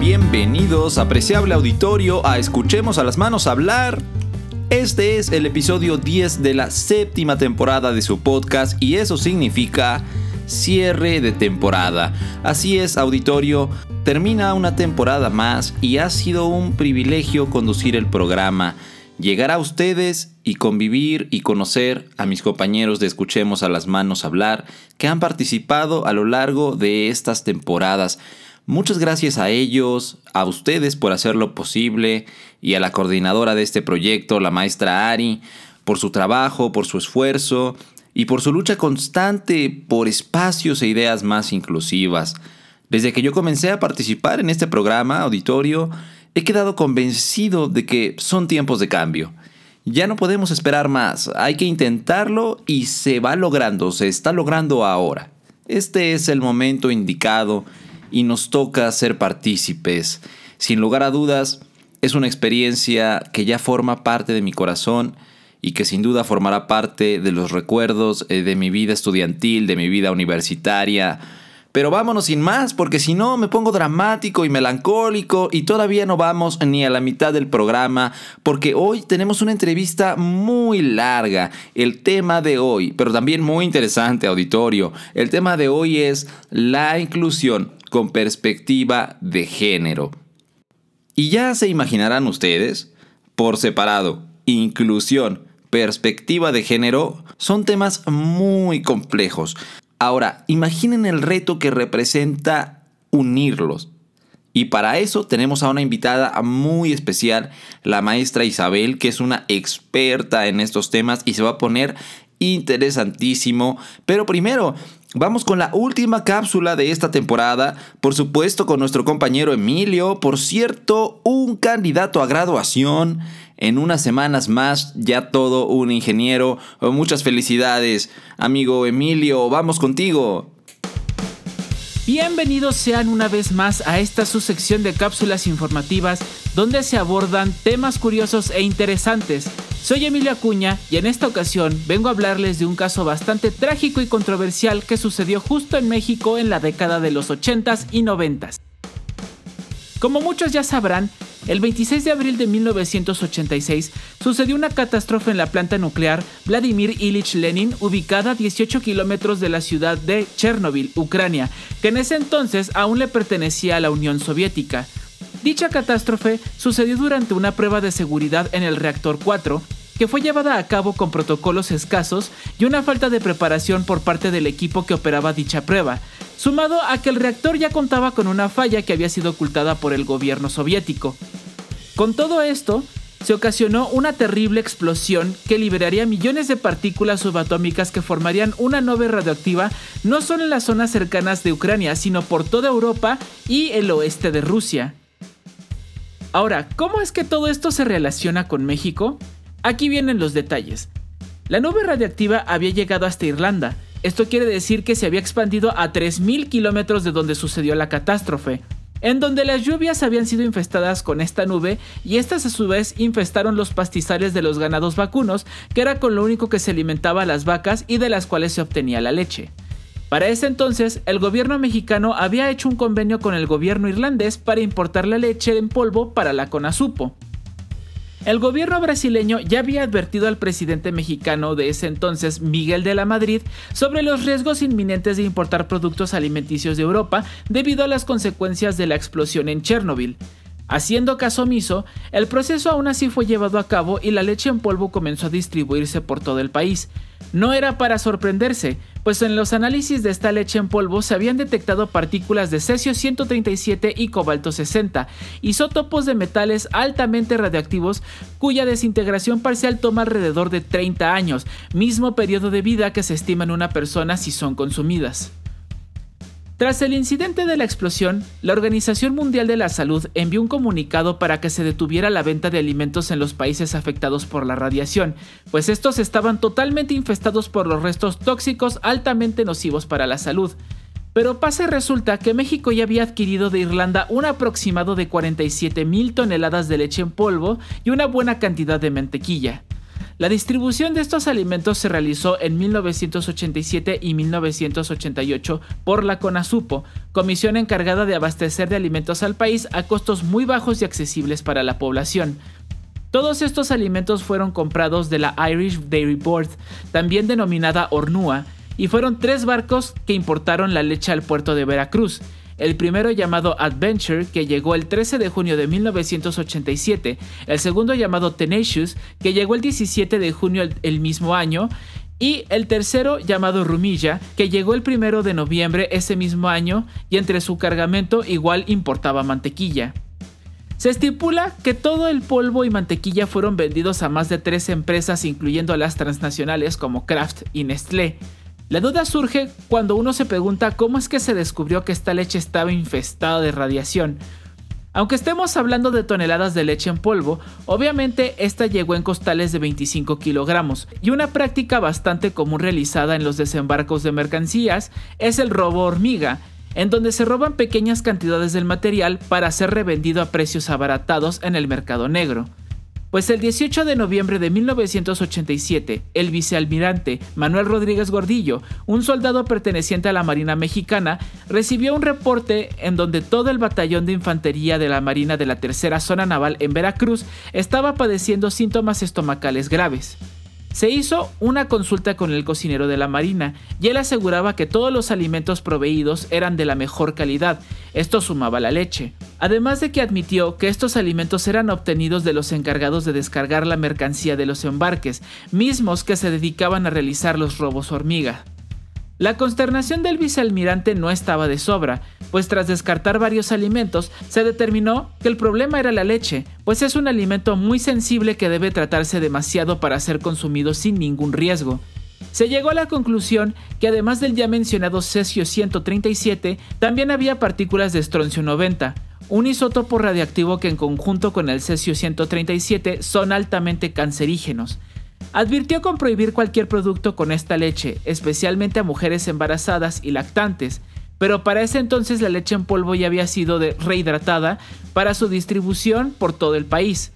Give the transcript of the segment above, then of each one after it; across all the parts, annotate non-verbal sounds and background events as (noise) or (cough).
bienvenidos, apreciable auditorio, a Escuchemos a las manos hablar. Este es el episodio 10 de la séptima temporada de su podcast y eso significa cierre de temporada. Así es, auditorio, termina una temporada más y ha sido un privilegio conducir el programa, llegar a ustedes y convivir y conocer a mis compañeros de Escuchemos a las manos hablar que han participado a lo largo de estas temporadas. Muchas gracias a ellos, a ustedes por hacerlo posible y a la coordinadora de este proyecto, la maestra Ari, por su trabajo, por su esfuerzo y por su lucha constante por espacios e ideas más inclusivas. Desde que yo comencé a participar en este programa auditorio, he quedado convencido de que son tiempos de cambio. Ya no podemos esperar más, hay que intentarlo y se va logrando, se está logrando ahora. Este es el momento indicado y nos toca ser partícipes. Sin lugar a dudas, es una experiencia que ya forma parte de mi corazón y que sin duda formará parte de los recuerdos eh, de mi vida estudiantil, de mi vida universitaria. Pero vámonos sin más, porque si no me pongo dramático y melancólico y todavía no vamos ni a la mitad del programa, porque hoy tenemos una entrevista muy larga. El tema de hoy, pero también muy interesante, auditorio, el tema de hoy es la inclusión con perspectiva de género. Y ya se imaginarán ustedes, por separado, inclusión, perspectiva de género, son temas muy complejos. Ahora, imaginen el reto que representa unirlos. Y para eso tenemos a una invitada muy especial, la maestra Isabel, que es una experta en estos temas y se va a poner interesantísimo. Pero primero, Vamos con la última cápsula de esta temporada, por supuesto con nuestro compañero Emilio, por cierto, un candidato a graduación. En unas semanas más, ya todo un ingeniero. Muchas felicidades, amigo Emilio, vamos contigo. Bienvenidos sean una vez más a esta subsección de cápsulas informativas donde se abordan temas curiosos e interesantes. Soy Emilio Acuña y en esta ocasión vengo a hablarles de un caso bastante trágico y controversial que sucedió justo en México en la década de los 80s y 90s. Como muchos ya sabrán, el 26 de abril de 1986 sucedió una catástrofe en la planta nuclear Vladimir Ilich Lenin, ubicada a 18 kilómetros de la ciudad de Chernobyl, Ucrania, que en ese entonces aún le pertenecía a la Unión Soviética. Dicha catástrofe sucedió durante una prueba de seguridad en el reactor 4, que fue llevada a cabo con protocolos escasos y una falta de preparación por parte del equipo que operaba dicha prueba, sumado a que el reactor ya contaba con una falla que había sido ocultada por el gobierno soviético. Con todo esto, se ocasionó una terrible explosión que liberaría millones de partículas subatómicas que formarían una nube radioactiva no solo en las zonas cercanas de Ucrania, sino por toda Europa y el oeste de Rusia. Ahora, ¿cómo es que todo esto se relaciona con México? Aquí vienen los detalles. La nube radiactiva había llegado hasta Irlanda. Esto quiere decir que se había expandido a 3.000 kilómetros de donde sucedió la catástrofe, en donde las lluvias habían sido infestadas con esta nube y estas a su vez infestaron los pastizales de los ganados vacunos, que era con lo único que se alimentaba a las vacas y de las cuales se obtenía la leche. Para ese entonces, el gobierno mexicano había hecho un convenio con el gobierno irlandés para importar la leche en polvo para la Conasupo. El gobierno brasileño ya había advertido al presidente mexicano de ese entonces, Miguel de la Madrid, sobre los riesgos inminentes de importar productos alimenticios de Europa debido a las consecuencias de la explosión en Chernobyl. Haciendo caso omiso, el proceso aún así fue llevado a cabo y la leche en polvo comenzó a distribuirse por todo el país. No era para sorprenderse, pues en los análisis de esta leche en polvo se habían detectado partículas de cesio 137 y cobalto 60, isótopos de metales altamente radioactivos cuya desintegración parcial toma alrededor de 30 años, mismo periodo de vida que se estima en una persona si son consumidas. Tras el incidente de la explosión, la Organización Mundial de la Salud envió un comunicado para que se detuviera la venta de alimentos en los países afectados por la radiación, pues estos estaban totalmente infestados por los restos tóxicos altamente nocivos para la salud. Pero pasa y resulta que México ya había adquirido de Irlanda un aproximado de 47 mil toneladas de leche en polvo y una buena cantidad de mantequilla. La distribución de estos alimentos se realizó en 1987 y 1988 por la CONASUPO, comisión encargada de abastecer de alimentos al país a costos muy bajos y accesibles para la población. Todos estos alimentos fueron comprados de la Irish Dairy Board, también denominada Ornua, y fueron tres barcos que importaron la leche al puerto de Veracruz. El primero llamado Adventure, que llegó el 13 de junio de 1987, el segundo llamado Tenacious, que llegó el 17 de junio el mismo año, y el tercero llamado Rumilla, que llegó el 1 de noviembre ese mismo año y entre su cargamento igual importaba mantequilla. Se estipula que todo el polvo y mantequilla fueron vendidos a más de tres empresas, incluyendo a las transnacionales como Kraft y Nestlé. La duda surge cuando uno se pregunta cómo es que se descubrió que esta leche estaba infestada de radiación. Aunque estemos hablando de toneladas de leche en polvo, obviamente esta llegó en costales de 25 kilogramos, y una práctica bastante común realizada en los desembarcos de mercancías es el robo hormiga, en donde se roban pequeñas cantidades del material para ser revendido a precios abaratados en el mercado negro. Pues el 18 de noviembre de 1987, el vicealmirante Manuel Rodríguez Gordillo, un soldado perteneciente a la Marina Mexicana, recibió un reporte en donde todo el batallón de infantería de la Marina de la Tercera Zona Naval en Veracruz estaba padeciendo síntomas estomacales graves. Se hizo una consulta con el cocinero de la Marina y él aseguraba que todos los alimentos proveídos eran de la mejor calidad, esto sumaba la leche. Además de que admitió que estos alimentos eran obtenidos de los encargados de descargar la mercancía de los embarques, mismos que se dedicaban a realizar los robos hormiga. La consternación del vicealmirante no estaba de sobra, pues tras descartar varios alimentos, se determinó que el problema era la leche, pues es un alimento muy sensible que debe tratarse demasiado para ser consumido sin ningún riesgo. Se llegó a la conclusión que además del ya mencionado cesio 137, también había partículas de estroncio 90, un isótopo radiactivo que en conjunto con el cesio 137 son altamente cancerígenos. Advirtió con prohibir cualquier producto con esta leche, especialmente a mujeres embarazadas y lactantes, pero para ese entonces la leche en polvo ya había sido rehidratada para su distribución por todo el país.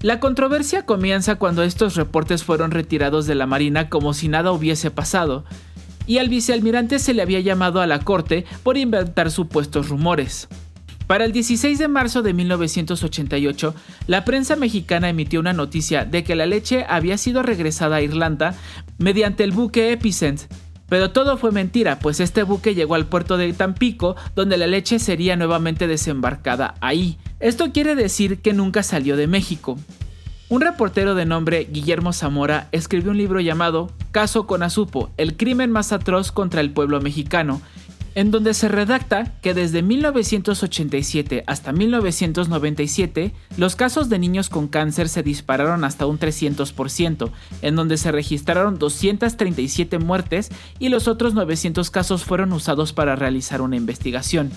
La controversia comienza cuando estos reportes fueron retirados de la Marina como si nada hubiese pasado, y al vicealmirante se le había llamado a la corte por inventar supuestos rumores. Para el 16 de marzo de 1988, la prensa mexicana emitió una noticia de que la leche había sido regresada a Irlanda mediante el buque Epicent, pero todo fue mentira, pues este buque llegó al puerto de Tampico, donde la leche sería nuevamente desembarcada ahí. Esto quiere decir que nunca salió de México. Un reportero de nombre Guillermo Zamora escribió un libro llamado Caso Conasupo, el crimen más atroz contra el pueblo mexicano, en donde se redacta que desde 1987 hasta 1997 los casos de niños con cáncer se dispararon hasta un 300%, en donde se registraron 237 muertes y los otros 900 casos fueron usados para realizar una investigación.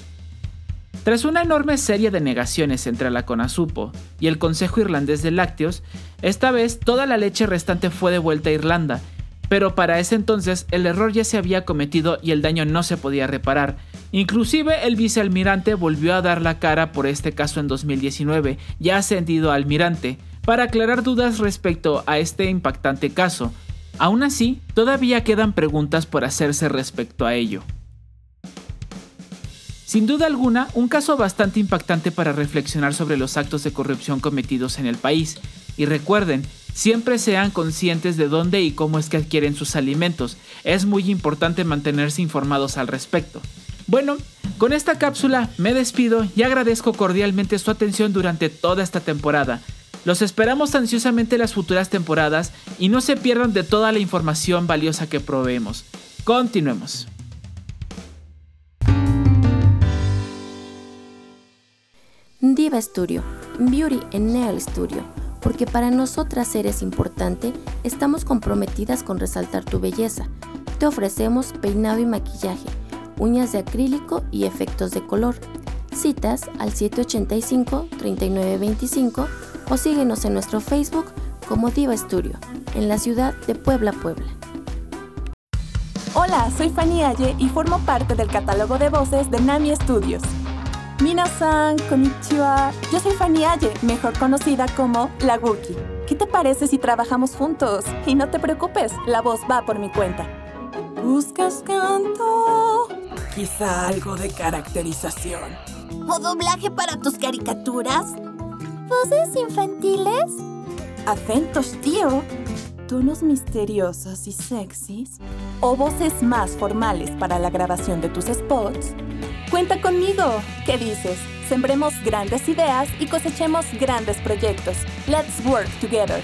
Tras una enorme serie de negaciones entre la CONASUPO y el Consejo Irlandés de Lácteos, esta vez toda la leche restante fue devuelta a Irlanda pero para ese entonces el error ya se había cometido y el daño no se podía reparar. Inclusive el vicealmirante volvió a dar la cara por este caso en 2019, ya ascendido a almirante, para aclarar dudas respecto a este impactante caso. Aún así, todavía quedan preguntas por hacerse respecto a ello. Sin duda alguna, un caso bastante impactante para reflexionar sobre los actos de corrupción cometidos en el país. Y recuerden, Siempre sean conscientes de dónde y cómo es que adquieren sus alimentos. Es muy importante mantenerse informados al respecto. Bueno, con esta cápsula me despido y agradezco cordialmente su atención durante toda esta temporada. Los esperamos ansiosamente las futuras temporadas y no se pierdan de toda la información valiosa que proveemos. Continuemos. Diva Studio, Beauty en Nail Studio porque para nosotras eres importante, estamos comprometidas con resaltar tu belleza. Te ofrecemos peinado y maquillaje, uñas de acrílico y efectos de color. Citas al 785-3925 o síguenos en nuestro Facebook como Diva Studio, en la ciudad de Puebla, Puebla. Hola, soy Fanny Aye y formo parte del catálogo de voces de Nami Studios. Minasan, konnichiwa. Yo soy Fanny Aye, mejor conocida como La Wookie. ¿Qué te parece si trabajamos juntos? Y no te preocupes, la voz va por mi cuenta. ¿Buscas canto? Quizá algo de caracterización. ¿O doblaje para tus caricaturas? ¿Voces infantiles? ¿Acentos, tío? ¿Tonos misteriosos y sexys? ¿O voces más formales para la grabación de tus spots? Cuenta conmigo. ¿Qué dices? Sembremos grandes ideas y cosechemos grandes proyectos. Let's work together.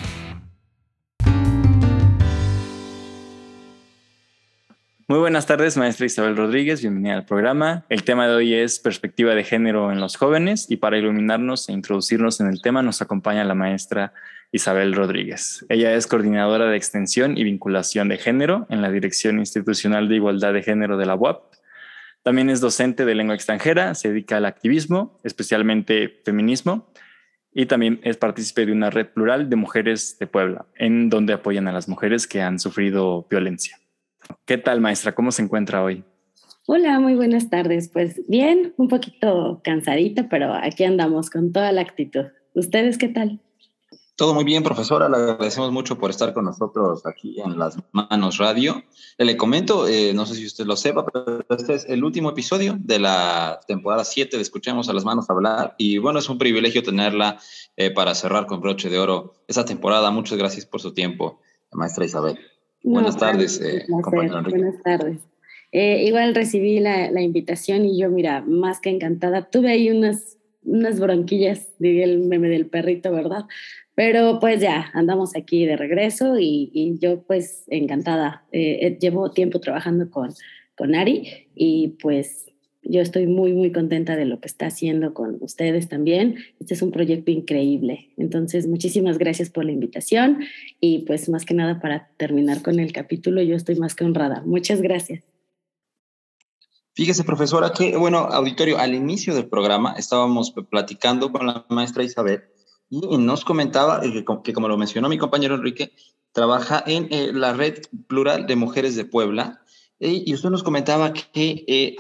Muy buenas tardes, maestra Isabel Rodríguez, bienvenida al programa. El tema de hoy es perspectiva de género en los jóvenes y para iluminarnos e introducirnos en el tema nos acompaña la maestra Isabel Rodríguez. Ella es coordinadora de extensión y vinculación de género en la Dirección Institucional de Igualdad de Género de la UAP. También es docente de lengua extranjera, se dedica al activismo, especialmente feminismo, y también es partícipe de una red plural de mujeres de Puebla, en donde apoyan a las mujeres que han sufrido violencia. ¿Qué tal, maestra? ¿Cómo se encuentra hoy? Hola, muy buenas tardes. Pues bien, un poquito cansadita, pero aquí andamos con toda la actitud. ¿Ustedes qué tal? Todo muy bien, profesora. Le agradecemos mucho por estar con nosotros aquí en Las Manos Radio. Le comento, eh, no sé si usted lo sepa, pero este es el último episodio de la temporada 7 de Escuchemos a las Manos hablar. Y bueno, es un privilegio tenerla eh, para cerrar con broche de oro esa temporada. Muchas gracias por su tiempo, maestra Isabel. Buenas tardes, eh, compañero Enrique. Buenas tardes. Eh, igual recibí la, la, invitación y yo, mira, más que encantada. Tuve ahí unas, unas bronquillas, diría el meme del perrito, ¿verdad? Pero pues ya, andamos aquí de regreso y, yo pues encantada. Eh, eh llevo tiempo trabajando con, con Ari y pues yo estoy muy, muy contenta de lo que está haciendo con ustedes también. Este es un proyecto increíble. Entonces, muchísimas gracias por la invitación y pues más que nada para terminar con el capítulo, yo estoy más que honrada. Muchas gracias. Fíjese, profesora, que, bueno, auditorio, al inicio del programa estábamos platicando con la maestra Isabel y nos comentaba que, que como lo mencionó mi compañero Enrique, trabaja en eh, la red plural de mujeres de Puebla y usted nos comentaba que eh,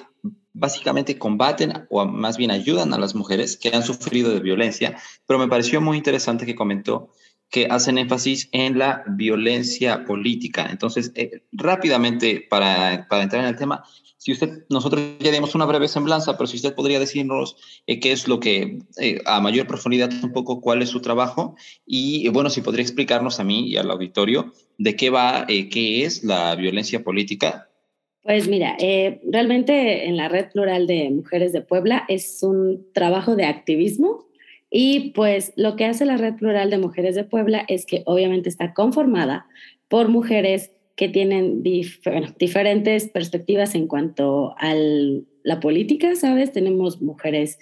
básicamente combaten o más bien ayudan a las mujeres que han sufrido de violencia, pero me pareció muy interesante que comentó que hacen énfasis en la violencia política. Entonces, eh, rápidamente, para, para, entrar en el tema, si usted, nosotros ya dimos una breve semblanza, pero si usted podría decirnos eh, qué es lo que, eh, a mayor profundidad, un poco cuál es su trabajo y, bueno, si podría explicarnos a mí y al auditorio de qué va, qué es la violencia política pues mira, realmente en la Red Plural de Mujeres de Puebla es un trabajo de activismo y pues lo que hace la Red Plural de Mujeres de Puebla es que obviamente está conformada por mujeres que tienen diferentes perspectivas en cuanto a la política, ¿sabes? Tenemos mujeres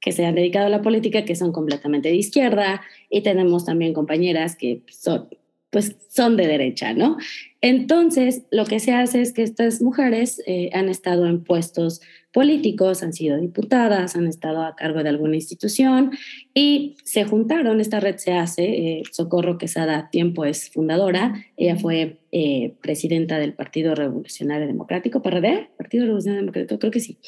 que se han dedicado a la política que son completamente de izquierda y tenemos también compañeras que son pues son de derecha, ¿no? Entonces, lo que se hace es que estas mujeres eh, han estado en puestos políticos, han sido diputadas, han estado a cargo de alguna institución y se juntaron, esta red se hace, eh, Socorro Quesada Tiempo es fundadora, ella fue eh, presidenta del Partido Revolucionario Democrático, ¿PRD? Partido Revolucionario Democrático, creo que sí.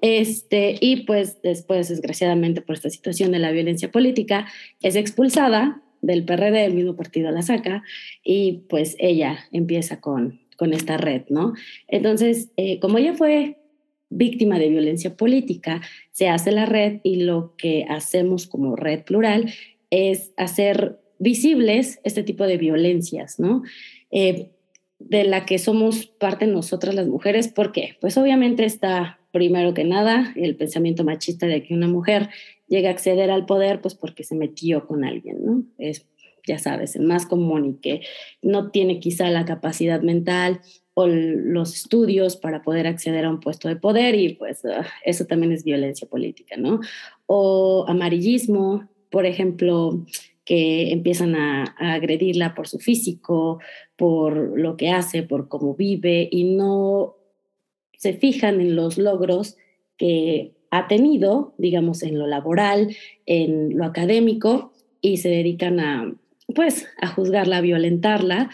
Este, y pues después, desgraciadamente, por esta situación de la violencia política, es expulsada del PRD, el mismo partido la saca, y pues ella empieza con, con esta red, ¿no? Entonces, eh, como ella fue víctima de violencia política, se hace la red y lo que hacemos como red plural es hacer visibles este tipo de violencias, ¿no? Eh, de la que somos parte nosotras las mujeres, ¿por qué? Pues obviamente está primero que nada el pensamiento machista de que una mujer llega a acceder al poder pues porque se metió con alguien, ¿no? Es, ya sabes, el más común y que no tiene quizá la capacidad mental o los estudios para poder acceder a un puesto de poder y pues ah, eso también es violencia política, ¿no? O amarillismo, por ejemplo, que empiezan a, agredirla por su físico, por lo que hace, por cómo vive y no se fijan en los logros que ha tenido, digamos, en lo laboral, en lo académico, y se dedican a, pues, a juzgarla, a violentarla,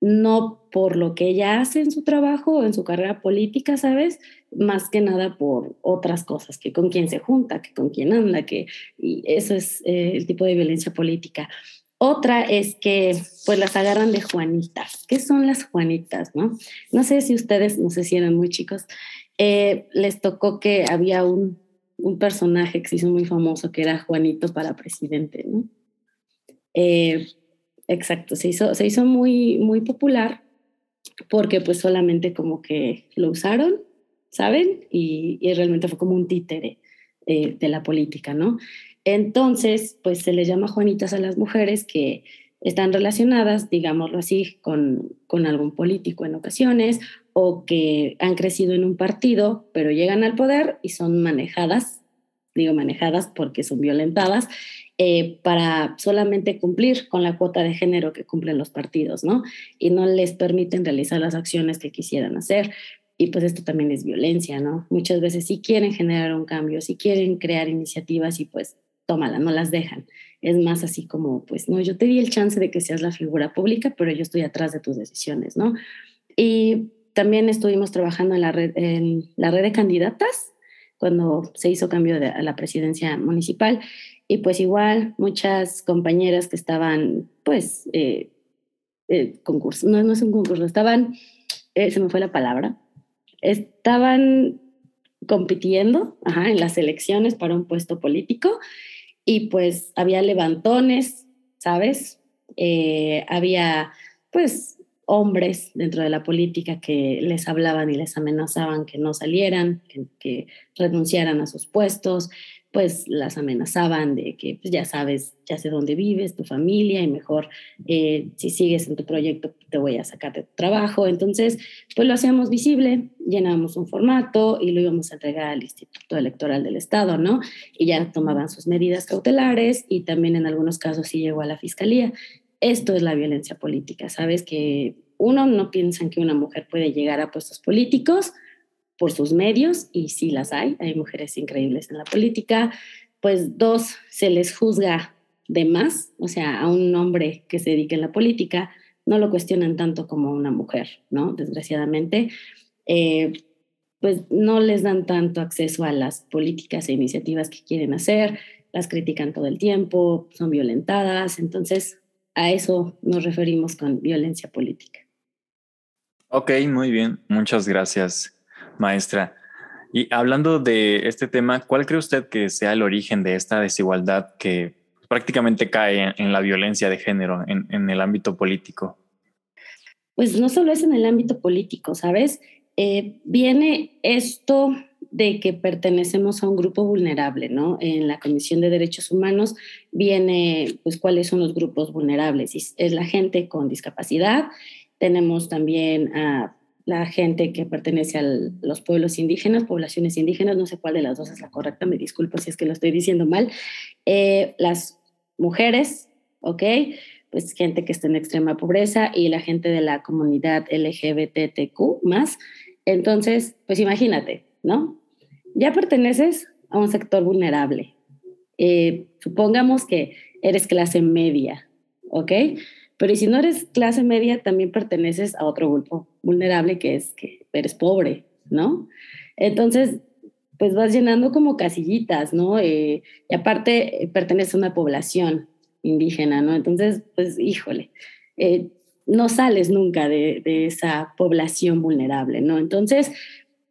no por lo que ella hace en su trabajo o en su carrera política, ¿sabes? Más que nada por otras cosas, que con quién se junta, que con quién anda, que y eso es eh, el tipo de violencia política. Otra es que pues las agarran de Juanitas. ¿Qué son las Juanitas, no? No sé si ustedes, no sé si eran muy chicos, eh, les tocó que había un, un, personaje que se hizo muy famoso que era Juanito para presidente, ¿no? Eh, exacto, se hizo, se hizo muy, muy popular porque pues solamente como que lo usaron, ¿saben? Y, y realmente fue como un títere eh, de la política, ¿no? Entonces, pues se les llama Juanitas a las mujeres que están relacionadas, digámoslo así, con, con algún político en ocasiones o que han crecido en un partido, pero llegan al poder y son manejadas, digo manejadas porque son violentadas, eh, para solamente cumplir con la cuota de género que cumplen los partidos, ¿no? Y no les permiten realizar las acciones que quisieran hacer. Y pues esto también es violencia, ¿no? Muchas veces sí quieren generar un cambio, sí quieren crear iniciativas y pues tómala, no las dejan. Es más así como, pues, no, yo te di el chance de que seas la figura pública, pero yo estoy atrás de tus decisiones, ¿no? Y también estuvimos trabajando en la red, en la red de candidatas cuando se hizo cambio de, a la presidencia municipal. Y pues igual muchas compañeras que estaban, pues, eh, eh, concurso, no, no es un concurso, estaban, eh, se me fue la palabra, estaban compitiendo ajá, en las elecciones para un puesto político y pues había levantones, ¿sabes? Eh, había pues hombres dentro de la política que les hablaban y les amenazaban que no salieran, que, que renunciaran a sus puestos, pues las amenazaban de que pues ya sabes, ya sé dónde vives, tu familia y mejor eh, si sigues en tu proyecto te voy a sacar de tu trabajo. Entonces, pues lo hacíamos visible, llenábamos un formato y lo íbamos a entregar al Instituto Electoral del Estado, ¿no? Y ya tomaban sus medidas cautelares y también en algunos casos sí llegó a la fiscalía. Esto es la violencia política, ¿sabes? Que uno no piensa que una mujer puede llegar a puestos políticos, por sus medios, y sí las hay, hay mujeres increíbles en la política, pues dos, se les juzga de más, o sea, a un hombre que se dedique en la política, no lo cuestionan tanto como a una mujer, ¿no? Desgraciadamente, eh, pues no les dan tanto acceso a las políticas e iniciativas que quieren hacer, las critican todo el tiempo, son violentadas, entonces a eso nos referimos con violencia política. Ok, muy bien, muchas gracias maestra. Y hablando de este tema, ¿cuál cree usted que sea el origen de esta desigualdad que prácticamente cae en, la violencia de género en, el ámbito político? Pues no solo es en el ámbito político, ¿sabes? Eh, viene esto de que pertenecemos a un grupo vulnerable, ¿no? En la Comisión de Derechos Humanos viene, pues, cuáles son los grupos vulnerables. Es la gente con discapacidad, tenemos también a la gente que pertenece a los pueblos indígenas, poblaciones indígenas, no sé cuál de las dos es la correcta, me disculpo si es que lo estoy diciendo mal, eh, las mujeres, ¿ok? Pues gente que está en extrema pobreza y la gente de la comunidad LGBTQ más. Entonces, pues imagínate, ¿no? Ya perteneces a un sector vulnerable. Eh, supongamos que eres clase media, ¿ok? Pero si no eres clase media, también perteneces a otro grupo vulnerable que es que eres pobre, ¿no? Entonces, pues vas llenando como casillitas, ¿no? Eh, y aparte eh, pertenece a una población indígena, ¿no? Entonces, pues híjole, eh, no sales nunca de, de, esa población vulnerable, ¿no? Entonces,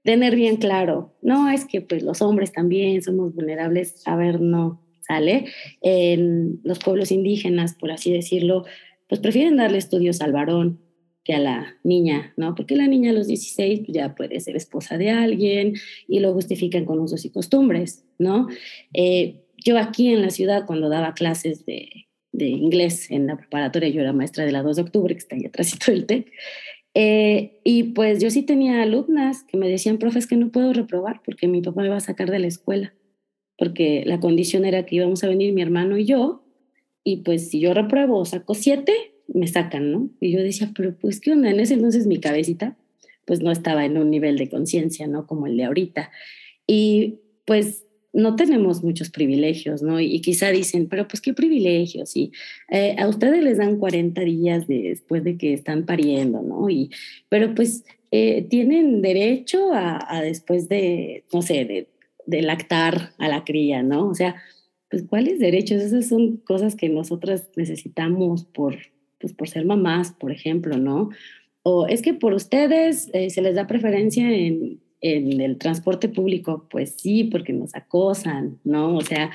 tener bien claro, no es que pues los hombres también somos vulnerables, a ver, no, sale. En los pueblos indígenas, por así decirlo, pues prefieren darle estudios al varón que a la niña, ¿no? Porque la niña a los 16 pues, ya puede ser esposa de alguien y lo justifican con usos y costumbres, ¿no? Eh, yo aquí en la ciudad, cuando daba clases de, de, inglés en la preparatoria, yo era maestra de la 2 de octubre, que está ahí atrás del TEC, eh, y pues yo sí tenía alumnas que me decían, profe, es que no puedo reprobar porque mi papá me va a sacar de la escuela, porque la condición era que íbamos a venir mi hermano y yo, y pues si yo repruebo o saco siete, me sacan, ¿no? Y yo decía, pero pues, ¿qué onda? En ese entonces mi cabecita, pues no estaba en un nivel de conciencia, ¿no? Como el de ahorita. Y pues no tenemos muchos privilegios, ¿no? Y, quizá dicen, pero pues qué privilegios, y eh, a ustedes les dan 40 días después de que están pariendo, ¿no? Y, pero pues eh, tienen derecho a, a, después de, no sé, de, de lactar a la cría, ¿no? O sea, pues, ¿cuáles derechos? Esas son cosas que nosotras necesitamos por, pues, por ser mamás, por ejemplo, ¿no? O es que por ustedes eh, se les da preferencia en, en, el transporte público, pues sí, porque nos acosan, ¿no? O sea,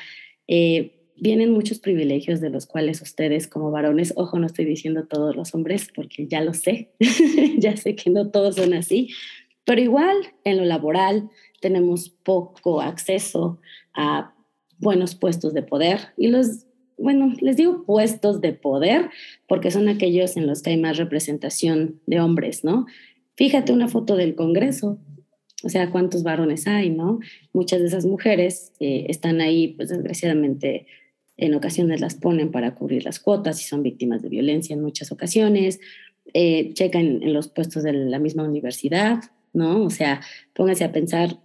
eh, vienen muchos privilegios de los cuales ustedes como varones, ojo, no estoy diciendo todos los hombres, porque ya lo sé, (laughs) ya sé que no todos son así, pero igual en lo laboral tenemos poco acceso a buenos puestos de poder y los, bueno, les digo puestos de poder porque son aquellos en los que hay más representación de hombres, ¿no? Fíjate una foto del Congreso, o sea, cuántos varones hay, ¿no? Muchas de esas mujeres eh, están ahí, pues desgraciadamente en ocasiones las ponen para cubrir las cuotas y son víctimas de violencia en muchas ocasiones. Eh, checan en los puestos de la misma universidad, ¿no? O sea, pónganse a pensar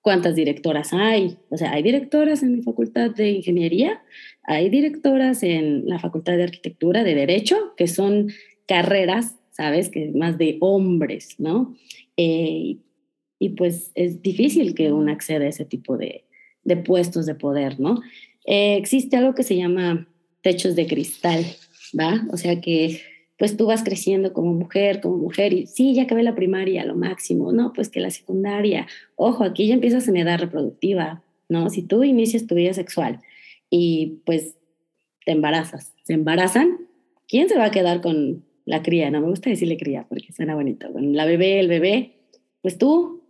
cuántas directoras hay. O sea, hay directoras en mi facultad de ingeniería, hay directoras en la facultad de arquitectura, de derecho, que son carreras, ¿sabes? Que más de hombres, ¿no? Eh, y pues es difícil que uno acceda a ese tipo de, de puestos de poder, ¿no? Eh, existe algo que se llama techos de cristal, ¿va? O sea que pues tú vas creciendo como mujer, como mujer, y sí, ya acabé la primaria, lo máximo, no, pues que la secundaria, ojo, aquí ya empiezas en edad reproductiva, ¿no? Si tú inicias tu vida sexual y pues te embarazas, se embarazan, ¿quién se va a quedar con la cría? No me gusta decirle cría porque suena bonito, con la bebé, el bebé, pues tú,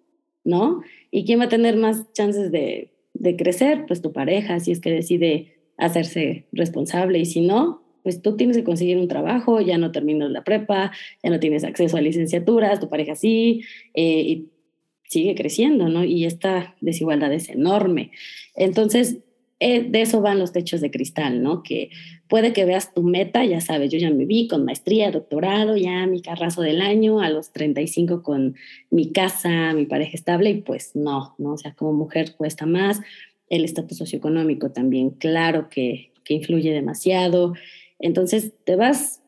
¿no? ¿Y quién va a tener más chances de, de crecer? Pues tu pareja, si es que decide hacerse responsable y si no, pues tú tienes que conseguir un trabajo, ya no terminas la prepa, ya no tienes acceso a licenciaturas, tu pareja sí, eh, y sigue creciendo, ¿no? Y esta desigualdad es enorme. Entonces, eh, de eso van los techos de cristal, ¿no? Que puede que veas tu meta, ya sabes, yo ya me vi con maestría, doctorado, ya mi carrazo del año, a los 35 con mi casa, mi pareja estable, y pues no, ¿no? O sea, como mujer cuesta más, el estatus socioeconómico también, claro que, que influye demasiado. Entonces te vas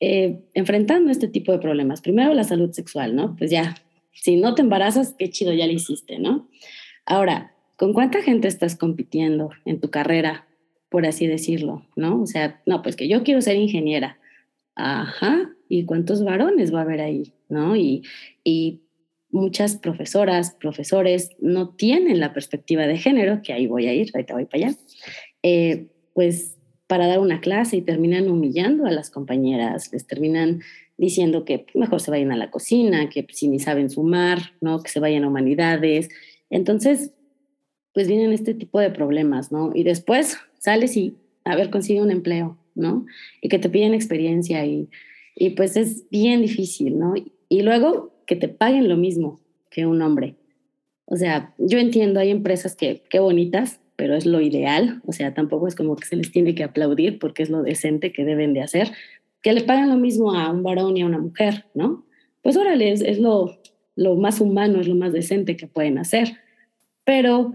eh, enfrentando este tipo de problemas. Primero la salud sexual, ¿no? Pues ya, si no te embarazas, qué chido, ya lo hiciste, ¿no? Ahora, ¿con cuánta gente estás compitiendo en tu carrera, por así decirlo, ¿no? O sea, no, pues que yo quiero ser ingeniera. Ajá, ¿y cuántos varones va a haber ahí, ¿no? Y, y muchas profesoras, profesores no tienen la perspectiva de género, que ahí voy a ir, ahorita voy para allá, eh, pues para dar una clase y terminan humillando a las compañeras, les terminan diciendo que mejor se vayan a la cocina, que si ni saben sumar, ¿no? que se vayan a humanidades. Entonces, pues vienen este tipo de problemas, ¿no? Y después sales y, a ver, consigue un empleo, ¿no? Y que te piden experiencia y, y pues es bien difícil, ¿no? Y luego que te paguen lo mismo que un hombre. O sea, yo entiendo, hay empresas que, qué bonitas, pero es lo ideal, o sea, tampoco es como que se les tiene que aplaudir porque es lo decente que deben de hacer, que le pagan lo mismo a un varón y a una mujer, ¿no? Pues órale, es, es lo, lo más humano, es lo más decente que pueden hacer. Pero,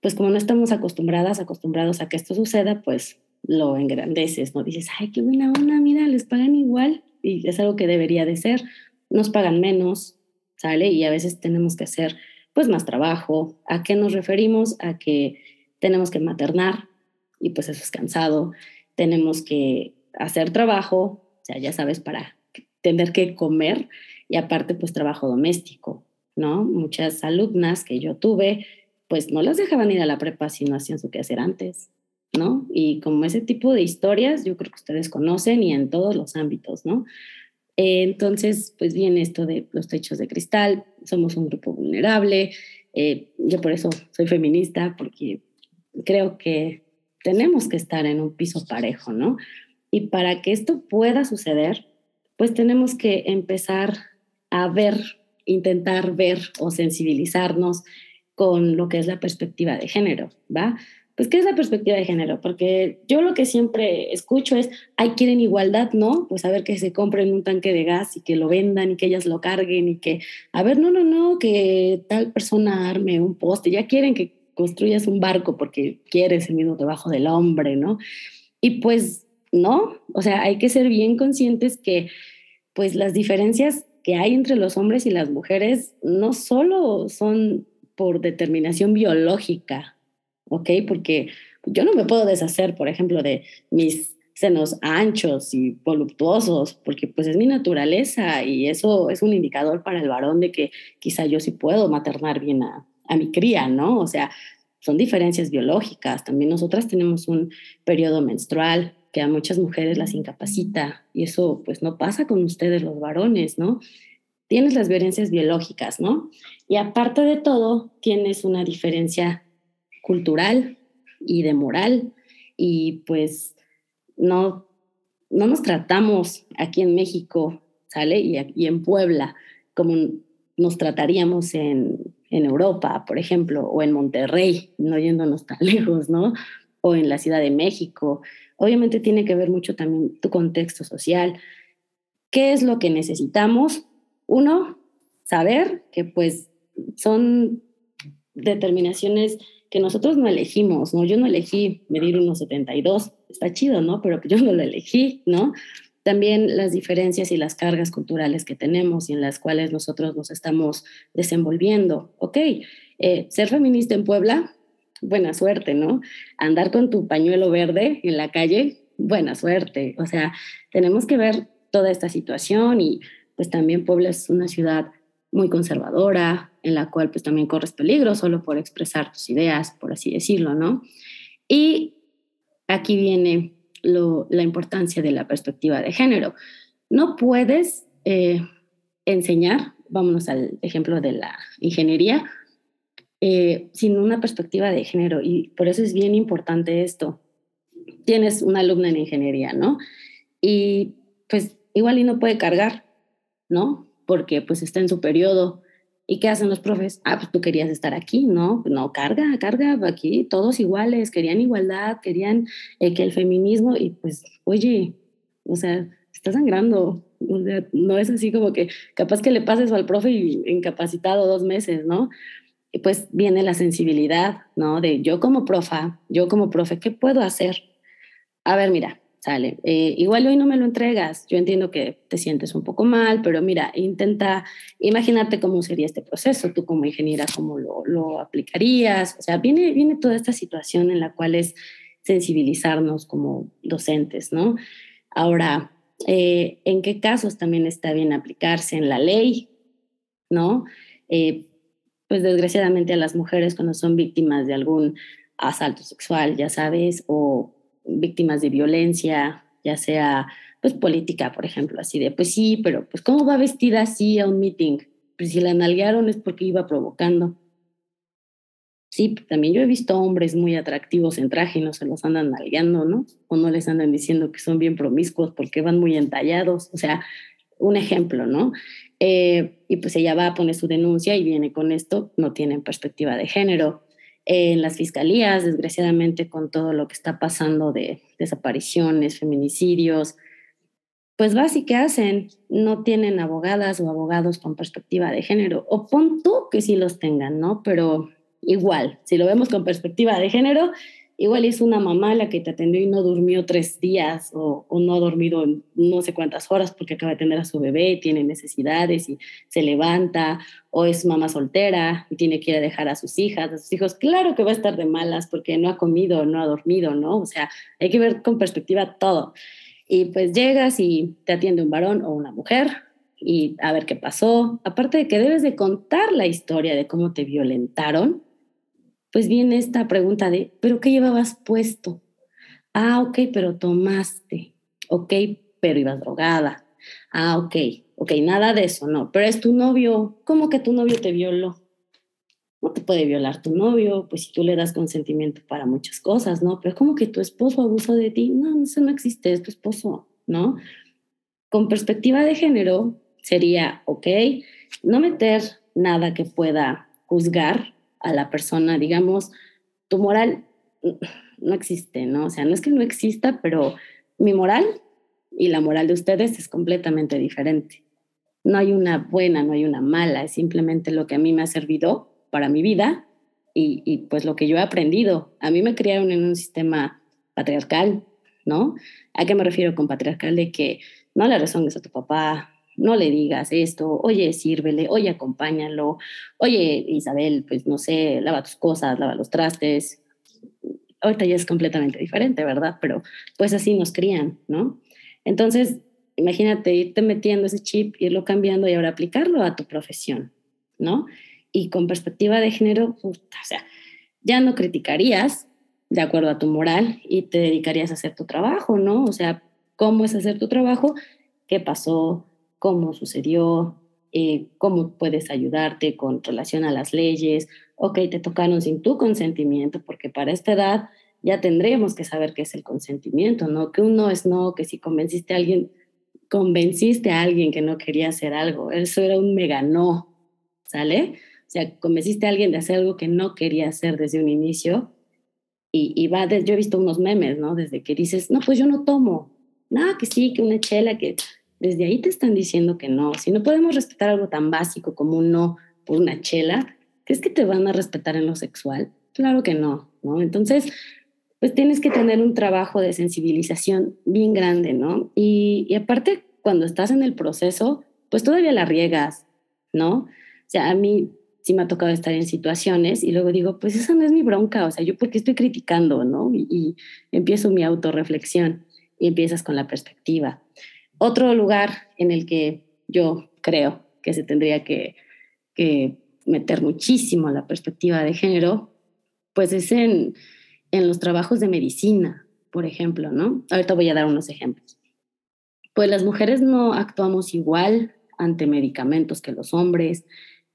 pues como no estamos acostumbradas, acostumbrados a que esto suceda, pues lo engrandeces, ¿no? Dices, ay, qué buena onda, mira, les pagan igual y es algo que debería de ser. Nos pagan menos, ¿sale? Y a veces tenemos que hacer pues más trabajo. ¿A qué nos referimos? A que tenemos que maternar y pues eso es cansado, tenemos que hacer trabajo, o sea, ya sabes, para tener que comer y aparte pues trabajo doméstico, ¿no? Muchas alumnas que yo tuve, pues no las dejaban ir a la prepa si no hacían su quehacer antes, ¿no? Y como ese tipo de historias, yo creo que ustedes conocen y en todos los ámbitos, ¿no? entonces, pues viene esto de los techos de cristal, somos un grupo vulnerable, eh, yo por eso soy feminista, porque creo que tenemos que estar en un piso parejo, ¿no? Y para que esto pueda suceder, pues tenemos que empezar a ver, intentar ver o sensibilizarnos con lo que es la perspectiva de género, ¿va? Pues, ¿qué es la perspectiva de género? Porque yo lo que siempre escucho es, ay, quieren igualdad, ¿no? Pues a ver que se compren un tanque de gas y que lo vendan y que ellas lo carguen y que, a ver, no, no, no, que tal persona arme un poste, ya quieren que construyas un barco porque quieres el mismo trabajo del hombre, ¿no? Y pues no, o sea, hay que ser bien conscientes que pues las diferencias que hay entre los hombres y las mujeres no solo son por determinación biológica, ¿ok? Porque yo no me puedo deshacer, por ejemplo, de mis senos anchos y voluptuosos, porque pues es mi naturaleza y eso es un indicador para el varón de que quizá yo sí puedo maternar bien a, a mi cría, ¿no? O sea, son diferencias biológicas. También nosotras tenemos un periodo menstrual que a muchas mujeres las incapacita y eso pues no pasa con ustedes los varones, ¿no? Tienes las diferencias biológicas, ¿no? Y aparte de todo, tienes una diferencia cultural y de moral y pues no, no nos tratamos aquí en México, ¿sale? Y, y en Puebla como nos trataríamos en, en Europa, por ejemplo, o en Monterrey, no yéndonos tan (laughs) lejos, ¿no? O en la Ciudad de México. Obviamente tiene que ver mucho también tu contexto social. ¿Qué es lo que necesitamos? Uno, saber que pues son determinaciones que nosotros no elegimos, ¿no? Yo no elegí medir unos 72, está chido, ¿no? Pero yo no lo elegí, ¿no? También las diferencias y las cargas culturales que tenemos y en las cuales nosotros nos estamos desenvolviendo. Ok, eh, ser feminista en Puebla, buena suerte, ¿no? Andar con tu pañuelo verde en la calle, buena suerte. O sea, tenemos que ver toda esta situación y pues también Puebla es una ciudad muy conservadora, en la cual pues también corres peligro solo por expresar tus ideas, por así decirlo, ¿no? Y aquí viene la importancia de la perspectiva de género. No puedes eh, enseñar, vámonos al ejemplo de la ingeniería, eh, sin una perspectiva de género. Y por eso es bien importante esto. Tienes una alumna en ingeniería, ¿no? Y pues igual y no puede cargar, ¿no? Porque pues está en su periodo ¿Y qué hacen los profes? Ah, pues tú querías estar aquí, ¿no? No, carga, carga, aquí todos iguales, querían igualdad, querían eh, que el feminismo, y pues, oye, o sea, está sangrando, no es así como que capaz que le pases al profe y incapacitado dos meses, ¿no? Y pues viene la sensibilidad, ¿no? De yo como profa, yo como profe, ¿qué puedo hacer? A ver, mira, sale. Eh, igual hoy no me lo entregas, yo entiendo que te sientes un poco mal, pero mira, intenta imaginarte cómo sería este proceso, tú como ingeniera, cómo lo, lo aplicarías. O sea, viene, viene toda esta situación en la cual es sensibilizarnos como docentes, ¿no? Ahora, eh, ¿en qué casos también está bien aplicarse en la ley, ¿no? Eh, pues desgraciadamente a las mujeres cuando son víctimas de algún asalto sexual, ya sabes, o víctimas de violencia, ya sea pues política, por ejemplo, así de, pues sí, pero pues ¿cómo va vestida así a un meeting? Pues si la nalguearon es porque iba provocando. Sí, también yo he visto hombres muy atractivos en traje y no se los andan nalgueando, ¿no? O no les andan diciendo que son bien promiscuos porque van muy entallados. O sea, un ejemplo, ¿no? Eh, y pues ella va a poner su denuncia y viene con esto, no tienen perspectiva de género en las fiscalías, desgraciadamente con todo lo que está pasando de desapariciones, feminicidios, pues va ¿qué hacen? No tienen abogadas o abogados con perspectiva de género. O pon tú que sí los tengan, ¿no? Pero igual, si lo vemos con perspectiva de género, igual es una mamá la que te atendió y no durmió tres días o, no ha dormido no sé cuántas horas porque acaba de tener a su bebé, tiene necesidades y se levanta, o es mamá soltera y tiene que ir a dejar a sus hijas, a sus hijos, claro que va a estar de malas porque no ha comido, no ha dormido, ¿no? O sea, hay que ver con perspectiva todo. Y pues llegas y te atiende un varón o una mujer y a ver qué pasó. Aparte de que debes de contar la historia de cómo te violentaron, pues viene esta pregunta de, ¿pero qué llevabas puesto? Ah, ok, pero tomaste. Ok, pero ibas drogada. Ah, ok, ok, nada de eso, no. Pero es tu novio. ¿Cómo que tu novio te violó? No te puede violar tu novio, pues si tú le das consentimiento para muchas cosas, ¿no? Pero ¿cómo que tu esposo abusó de ti? No, eso no existe, es tu esposo, ¿no? Con perspectiva de género sería, ok, no meter nada que pueda juzgar a la persona, digamos, tu moral no existe, ¿no? O sea, no es que no exista, pero mi moral y la moral de ustedes es completamente diferente. No hay una buena, no hay una mala, es simplemente lo que a mí me ha servido para mi vida y, pues lo que yo he aprendido. A mí me criaron en un sistema patriarcal, ¿no? ¿A qué me refiero con patriarcal? De que no le resongues a tu papá, no le digas esto, oye, sírvele, oye, acompáñalo, oye, Isabel, pues no sé, lava tus cosas, lava los trastes. ahorita ya es completamente diferente, ¿verdad? Pero pues así nos crían, ¿no? Entonces, imagínate irte metiendo ese chip, irlo cambiando y ahora aplicarlo a tu profesión, ¿no? Y con perspectiva de género, o sea, ya no criticarías de acuerdo a tu moral y te dedicarías a hacer tu trabajo, ¿no? O sea, ¿cómo es hacer tu trabajo? ¿Qué pasó? ¿Cómo sucedió? Eh, ¿Cómo puedes ayudarte con relación a las leyes? Ok, te tocaron sin tu consentimiento, porque para esta edad ya tendremos que saber qué es el consentimiento, ¿no? Que un no es no, que si convenciste a alguien, convenciste a alguien que no quería hacer algo, eso era un mega no, ¿sale? O sea, convenciste a alguien de hacer algo que no quería hacer desde un inicio y, va, de, yo he visto unos memes, ¿no? Desde que dices, no, pues yo no tomo, nada, que sí, que una chela, que desde ahí te están diciendo que no. Si no podemos respetar algo tan básico como un no por una chela, ¿crees que te van a respetar en lo sexual? Claro que no, ¿no? Entonces, pues tienes que tener un trabajo de sensibilización bien grande, ¿no? Y, aparte, cuando estás en el proceso, pues todavía la riegas, ¿no? O sea, a mí sí me ha tocado estar en situaciones y luego digo, pues esa no es mi bronca, o sea, yo porque estoy criticando, ¿no? Y, y empiezo mi autorreflexión y empiezas con la perspectiva. Otro lugar en el que yo creo que se tendría que, meter muchísimo la perspectiva de género, pues es en en los trabajos de medicina, por ejemplo, ¿no? Ahorita voy a dar unos ejemplos. Pues las mujeres no actuamos igual ante medicamentos que los hombres.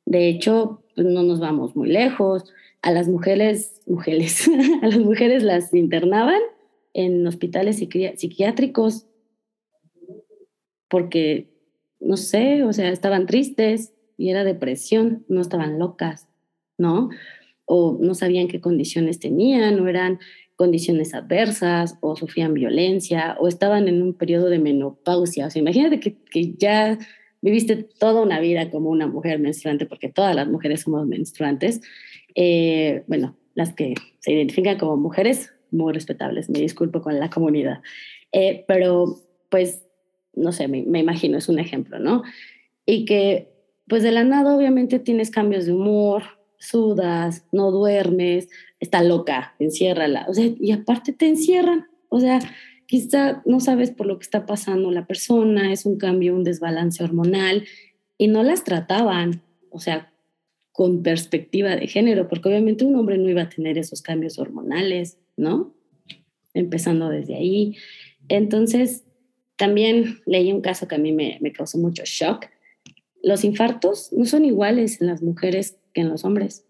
De hecho, pues no nos vamos muy lejos. A las mujeres, mujeres, (laughs) a las mujeres las internaban en hospitales psiquiátricos porque, no sé, o sea, estaban tristes y era depresión, no estaban locas, ¿no? o no sabían qué condiciones tenían, o eran condiciones adversas, o sufrían violencia, o estaban en un periodo de menopausia. O sea, imagínate que, que ya viviste toda una vida como una mujer menstruante, porque todas las mujeres somos menstruantes. Eh, bueno, las que se identifican como mujeres, muy respetables, me disculpo con la comunidad. Eh, pero, pues, no sé, me, imagino, es un ejemplo, ¿no? Y que, pues, de la nada, obviamente tienes cambios de humor, sudas, no duermes, está loca, enciérrala. O sea, y aparte te encierran. O sea, quizá no sabes por lo que está pasando la persona, es un cambio, un desbalance hormonal, y no las trataban, o sea, con perspectiva de género, porque obviamente un hombre no iba a tener esos cambios hormonales, ¿no? Empezando desde ahí. Entonces, también leí un caso que a mí me, causó mucho shock. Los infartos no son iguales en las mujeres en los hombres.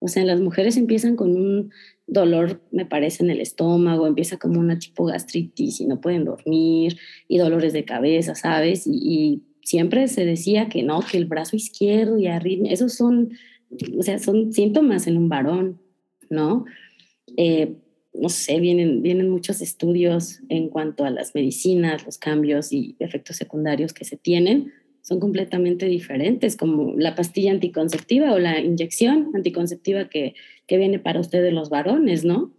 O sea, las mujeres empiezan con un dolor, me parece, en el estómago, empieza como una tipo gastritis y no pueden dormir y dolores de cabeza, ¿sabes? Y, siempre se decía que no, que el brazo izquierdo y arriba, esos son, o sea, son síntomas en un varón, ¿no? Eh, no sé, vienen, vienen muchos estudios en cuanto a las medicinas, los cambios y efectos secundarios que se tienen, son completamente diferentes, como la pastilla anticonceptiva o la inyección anticonceptiva que, que viene para ustedes los varones, ¿no?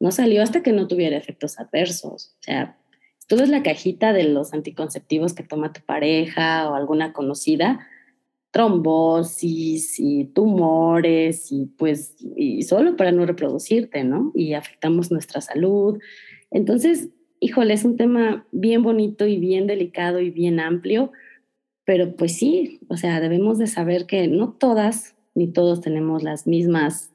No salió hasta que no tuviera efectos adversos. O sea, tú ves la cajita de los anticonceptivos que toma tu pareja o alguna conocida, trombosis y tumores y pues y solo para no reproducirte, ¿no? Y afectamos nuestra salud. Entonces, híjole, es un tema bien bonito y bien delicado y bien amplio pero pues sí, o sea, debemos de saber que no todas ni todos tenemos las mismas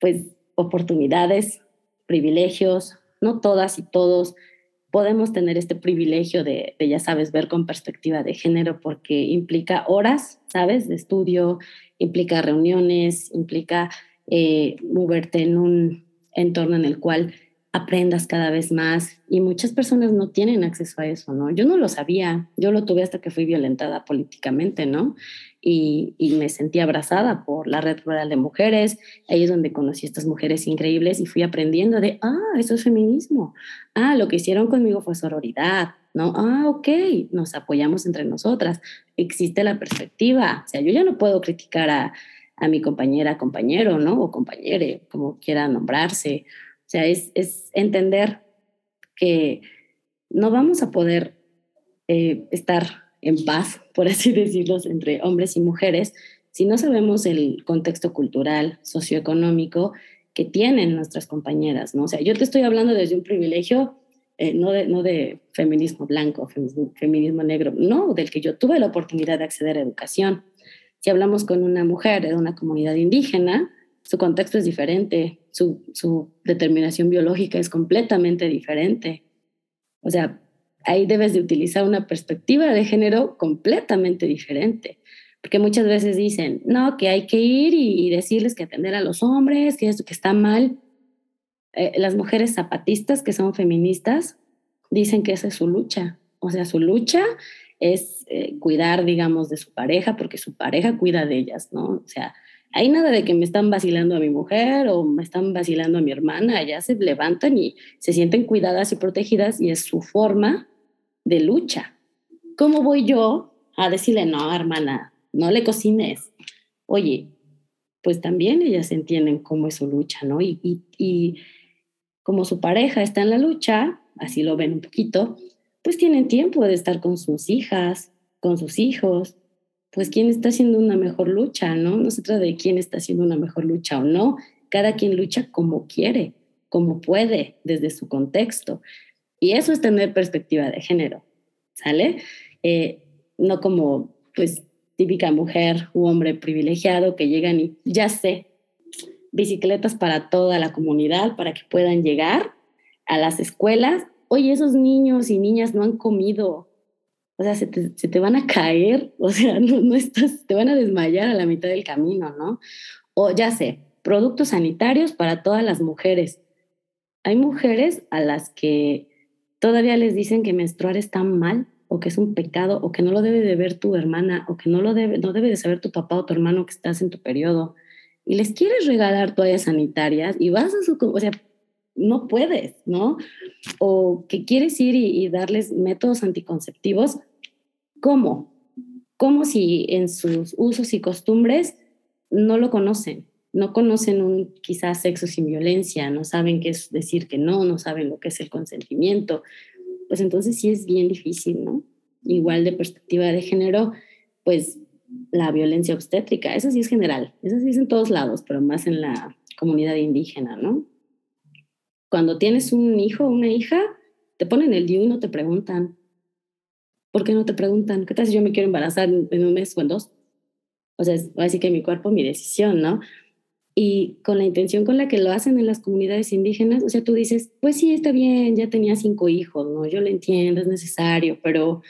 pues oportunidades, privilegios, no todas y todos podemos tener este privilegio de, ya sabes, ver con perspectiva de género porque implica horas, ¿sabes?, de estudio, implica reuniones, implica eh, moverte en un entorno en el cual aprendas cada vez más y muchas personas no tienen acceso a eso, ¿no? Yo no lo sabía, yo lo tuve hasta que fui violentada políticamente, ¿no? Y, y me sentí abrazada por la Red Rural de Mujeres, ahí es donde conocí a estas mujeres increíbles y fui aprendiendo de, ah, eso es feminismo, ah, lo que hicieron conmigo fue sororidad, ¿no? Ah, ok, nos apoyamos entre nosotras, existe la perspectiva, o sea, yo ya no puedo criticar a, a mi compañera, compañero, ¿no? O compañere, como quiera nombrarse, sea, es, es entender que no vamos a poder eh, estar en paz, por así decirlo, entre hombres y mujeres si no sabemos el contexto cultural, socioeconómico que tienen nuestras compañeras, ¿no? O sea, yo te estoy hablando desde un privilegio, eh, no, de, no de feminismo blanco, feminismo, feminismo negro, no, del que yo tuve la oportunidad de acceder a educación. Si hablamos con una mujer de una comunidad indígena, su contexto es diferente, su, su determinación biológica es completamente diferente. O sea, ahí debes de utilizar una perspectiva de género completamente diferente. Porque muchas veces dicen, no, que hay que ir y, decirles que atender a los hombres, que esto que está mal. Eh, las mujeres zapatistas que son feministas dicen que esa es su lucha. O sea, su lucha es eh, cuidar, digamos, de su pareja, porque su pareja cuida de ellas, ¿no? O sea, hay nada de que me están vacilando a mi mujer o me están vacilando a mi hermana, ellas se levantan y se sienten cuidadas y protegidas y es su forma de lucha. ¿Cómo voy yo a decirle, no, hermana, no le cocines? Oye, pues también ellas entienden cómo es su lucha, ¿no? Y, y, y como su pareja está en la lucha, así lo ven un poquito, pues tienen tiempo de estar con sus hijas, con sus hijos, pues quién está haciendo una mejor lucha, ¿no? No se trata de quién está haciendo una mejor lucha o no, cada quien lucha como quiere, como puede, desde su contexto. Y eso es tener perspectiva de género, ¿sale? Eh, no como, pues, típica mujer u hombre privilegiado que llegan y ya sé, bicicletas para toda la comunidad para que puedan llegar a las escuelas. Oye, esos niños y niñas no han comido, o sea, se te, van a caer, o sea, (laughs) no, estás, te van a desmayar a la mitad del camino, ¿no? O ya sé, productos sanitarios para todas las mujeres. Hay mujeres a las que todavía les dicen que menstruar está mal o que es un pecado o que no lo debe de ver tu hermana o que no lo debe, no debe de saber tu papá o tu hermano que estás en tu periodo y les quieres regalar toallas sanitarias y vas a su, o sea, no puedes, ¿no? O que quieres ir y, darles métodos anticonceptivos, ¿cómo? Como si en sus usos y costumbres no lo conocen, no conocen un quizás sexo sin violencia, no saben qué es decir que no, no saben lo que es el consentimiento, pues entonces sí es bien difícil, ¿no? Igual de perspectiva de género, pues la violencia obstétrica, eso sí es general, eso sí es en todos lados, pero más en la comunidad indígena, ¿no? Cuando tienes un hijo o una hija, te ponen el DIU y no te preguntan. ¿Por qué no te preguntan? ¿Qué tal si yo me quiero embarazar en un mes o en dos? O sea, es así que mi cuerpo, mi decisión, ¿no? Y con la intención con la que lo hacen en las comunidades indígenas, o sea, tú dices, pues sí, está bien, ya tenía cinco hijos, ¿no? Yo lo entiendo, es necesario, pero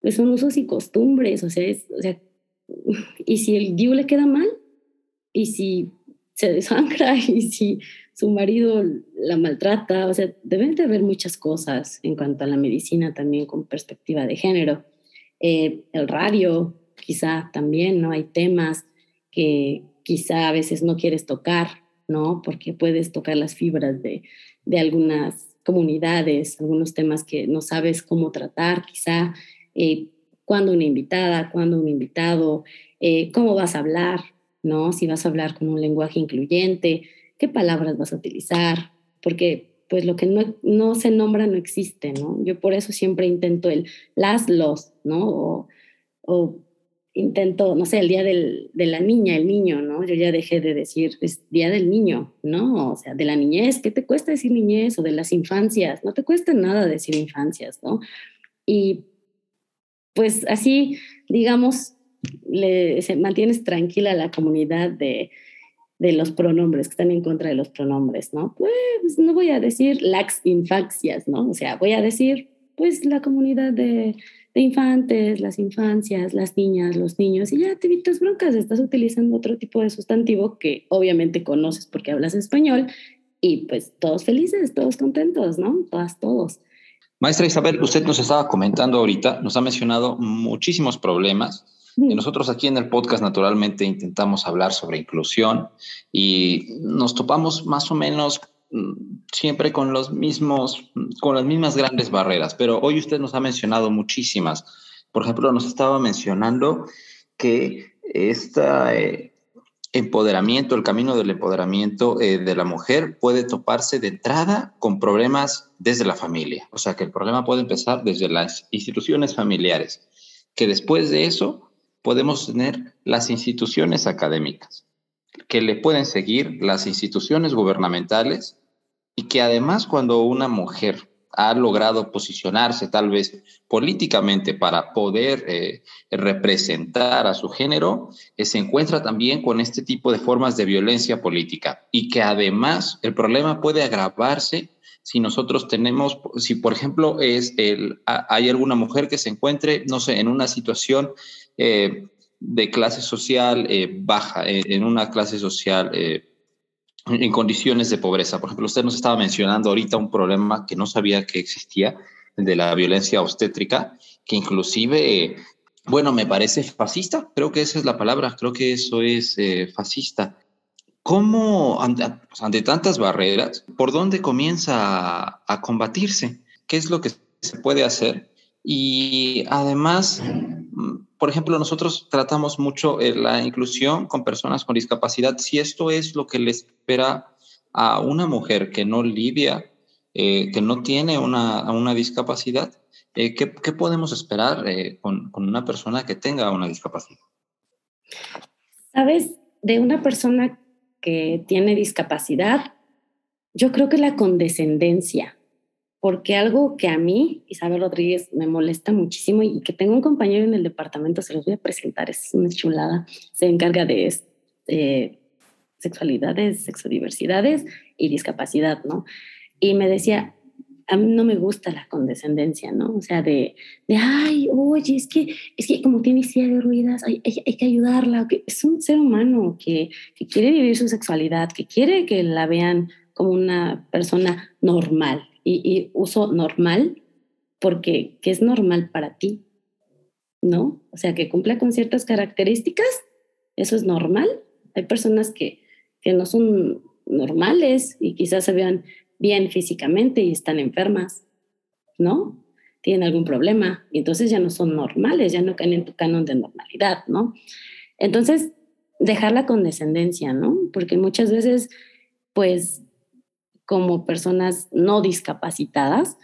pues son usos y costumbres, o sea, o sea, (laughs) y si el DIU le queda mal, y si se desangra, (laughs) y si su marido la maltrata, o sea, deben de haber muchas cosas en cuanto a la medicina también con perspectiva de género. Eh, el radio, quizá también, ¿no? Hay temas que quizá a veces no quieres tocar, ¿no? Porque puedes tocar las fibras de, de algunas comunidades, algunos temas que no sabes cómo tratar, quizá eh, cuándo una invitada, cuándo un invitado, eh, cómo vas a hablar, ¿no? Si vas a hablar con un lenguaje incluyente, qué palabras vas a utilizar, porque pues lo que no, no se nombra no existe, ¿no? Yo por eso siempre intento el las, los, ¿no? O, intento, no sé, el día del, de la niña, el niño, ¿no? Yo ya dejé de decir, es día del niño, ¿no? O sea, de la niñez, ¿qué te cuesta decir niñez? O de las infancias, no te cuesta nada decir infancias, ¿no? Y pues así, digamos, le, mantienes tranquila la comunidad de, de los pronombres, que están en contra de los pronombres, ¿no? Pues no voy a decir lax infancias, ¿no? O sea, voy a decir, pues la comunidad de, de, infantes, las infancias, las niñas, los niños, y ya te evitas broncas, estás utilizando otro tipo de sustantivo que obviamente conoces porque hablas español, y pues todos felices, todos contentos, ¿no? Todas, todos. Maestra Isabel, usted nos estaba comentando ahorita, nos ha mencionado muchísimos problemas y nosotros aquí en el podcast naturalmente intentamos hablar sobre inclusión y nos topamos más o menos mm, siempre con los mismos, con las mismas grandes barreras, pero hoy usted nos ha mencionado muchísimas. Por ejemplo, nos estaba mencionando que este empoderamiento, el camino del empoderamiento eh, de la mujer puede toparse de entrada con problemas desde la familia. O sea, que el problema puede empezar desde las instituciones familiares, que después de eso podemos tener las instituciones académicas, que le pueden seguir las instituciones gubernamentales y que además cuando una mujer ha logrado posicionarse tal vez políticamente para poder eh, representar a su género, eh, se encuentra también con este tipo de formas de violencia política y que además el problema puede agravarse si nosotros tenemos, si por ejemplo es el, hay alguna mujer que se encuentre, no sé, en una situación eh, de clase social baja, en una clase social en condiciones de pobreza. Por ejemplo, usted nos estaba mencionando ahorita un problema que no sabía que existía, de la violencia obstétrica, que inclusive, bueno, me parece fascista, creo que esa es la palabra, creo que eso es eh, fascista. ¿Cómo, ante, tantas barreras, por dónde comienza a combatirse? ¿Qué es lo que se puede hacer? Y además, por ejemplo, nosotros tratamos mucho eh, la inclusión con personas con discapacidad. Si esto es lo que le espera a una mujer que no lidia, eh, que no tiene una, una discapacidad, eh, ¿qué, ¿qué, podemos esperar con, con una persona que tenga una discapacidad? Sabes, de una persona que tiene discapacidad, yo creo que la condescendencia, porque algo que a mí, Isabel Rodríguez, me molesta muchísimo y que tengo un compañero en el departamento, se los voy a presentar, es una chulada, se encarga de eh, sexualidades, sexodiversidades y discapacidad, ¿no? Y me decía, a mí no me gusta la condescendencia, ¿no? O sea, de, de ay, oye, es que, es que como tiene silla de ruidas, hay, hay, que ayudarla, es un ser humano que, que quiere vivir su sexualidad, que quiere que la vean como una persona normal, y, uso normal porque ¿qué es normal para ti? ¿No? O sea, que cumpla con ciertas características, eso es normal. Hay personas que, que no son normales y quizás se vean bien físicamente y están enfermas, ¿no? Tienen algún problema y entonces ya no son normales, ya no caen en tu canon de normalidad, ¿no? Entonces, dejar la condescendencia, ¿no? Porque muchas veces, pues, como personas no discapacitadas,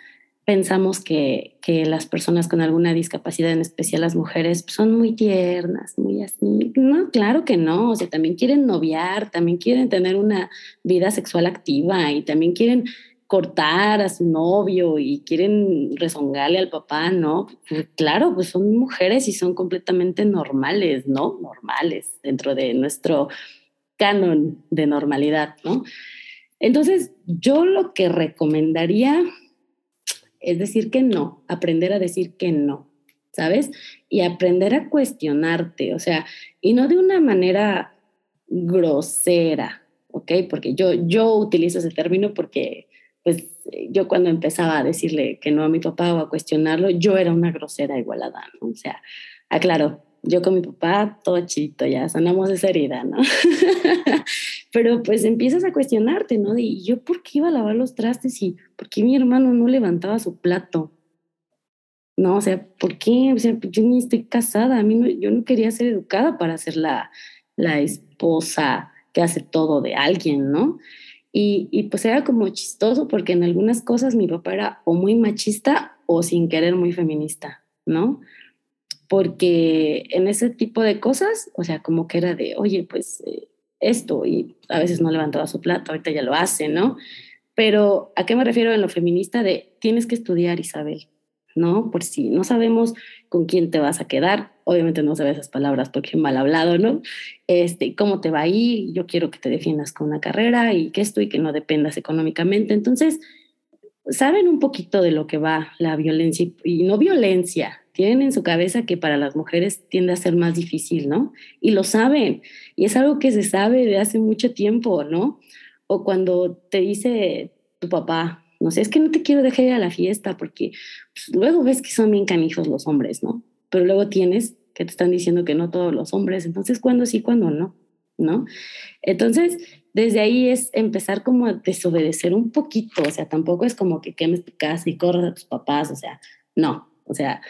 pensamos que, que, las personas con alguna discapacidad, en especial las mujeres, son muy tiernas, muy así. No, claro que no. O sea, también quieren noviar, también quieren tener una vida sexual activa y también quieren cortar a su novio y quieren rezongarle al papá, ¿no? Pues claro, pues son mujeres y son completamente normales, ¿no? Normales dentro de nuestro canon de normalidad, ¿no? Entonces, yo lo que recomendaría es decir que no, aprender a decir que no, ¿sabes? Y aprender a cuestionarte, o sea, y no de una manera grosera, ¿ok? Porque yo, yo utilizo ese término porque, pues, yo cuando empezaba a decirle que no a mi papá o a cuestionarlo, yo era una grosera igualada, ¿no? O sea, aclaro, yo con mi papá, todo chito, ya sanamos esa herida, ¿no? (laughs) Pero pues empiezas a cuestionarte, ¿no? De, yo por qué iba a lavar los trastes y por qué mi hermano no levantaba su plato? No, o sea, ¿por qué? O sea, yo ni estoy casada, a mí no, yo no quería ser educada para ser la, la esposa que hace todo de alguien, ¿no? Y, y pues era como chistoso porque en algunas cosas mi papá era o muy machista o sin querer muy feminista, ¿no? Porque en ese tipo de cosas, o sea, como que era de, oye, pues eh, esto, y a veces no levantaba su plato, ahorita ya lo hace, ¿no? Pero ¿a qué me refiero en lo feminista? De tienes que estudiar, Isabel, ¿no? Por si no sabemos con quién te vas a quedar, obviamente no sabes esas palabras porque mal hablado, ¿no? Este, cómo te va a yo quiero que te defiendas con una carrera y que esto y que no dependas económicamente. Entonces, saben un poquito de lo que va la violencia y no violencia, tienen en su cabeza que para las mujeres tiende a ser más difícil, ¿no? Y lo saben, y es algo que se sabe de hace mucho tiempo, ¿no? O cuando te dice tu papá, no sé, es que no te quiero dejar ir a la fiesta porque pues, luego ves que son bien canijos los hombres, ¿no? Pero luego tienes que te están diciendo que no todos los hombres, entonces ¿cuándo sí, cuándo no? ¿No? Entonces, desde ahí es empezar como a desobedecer un poquito, o sea, tampoco es como que quemes tu casa y corras a tus papás, o sea, no, o sea,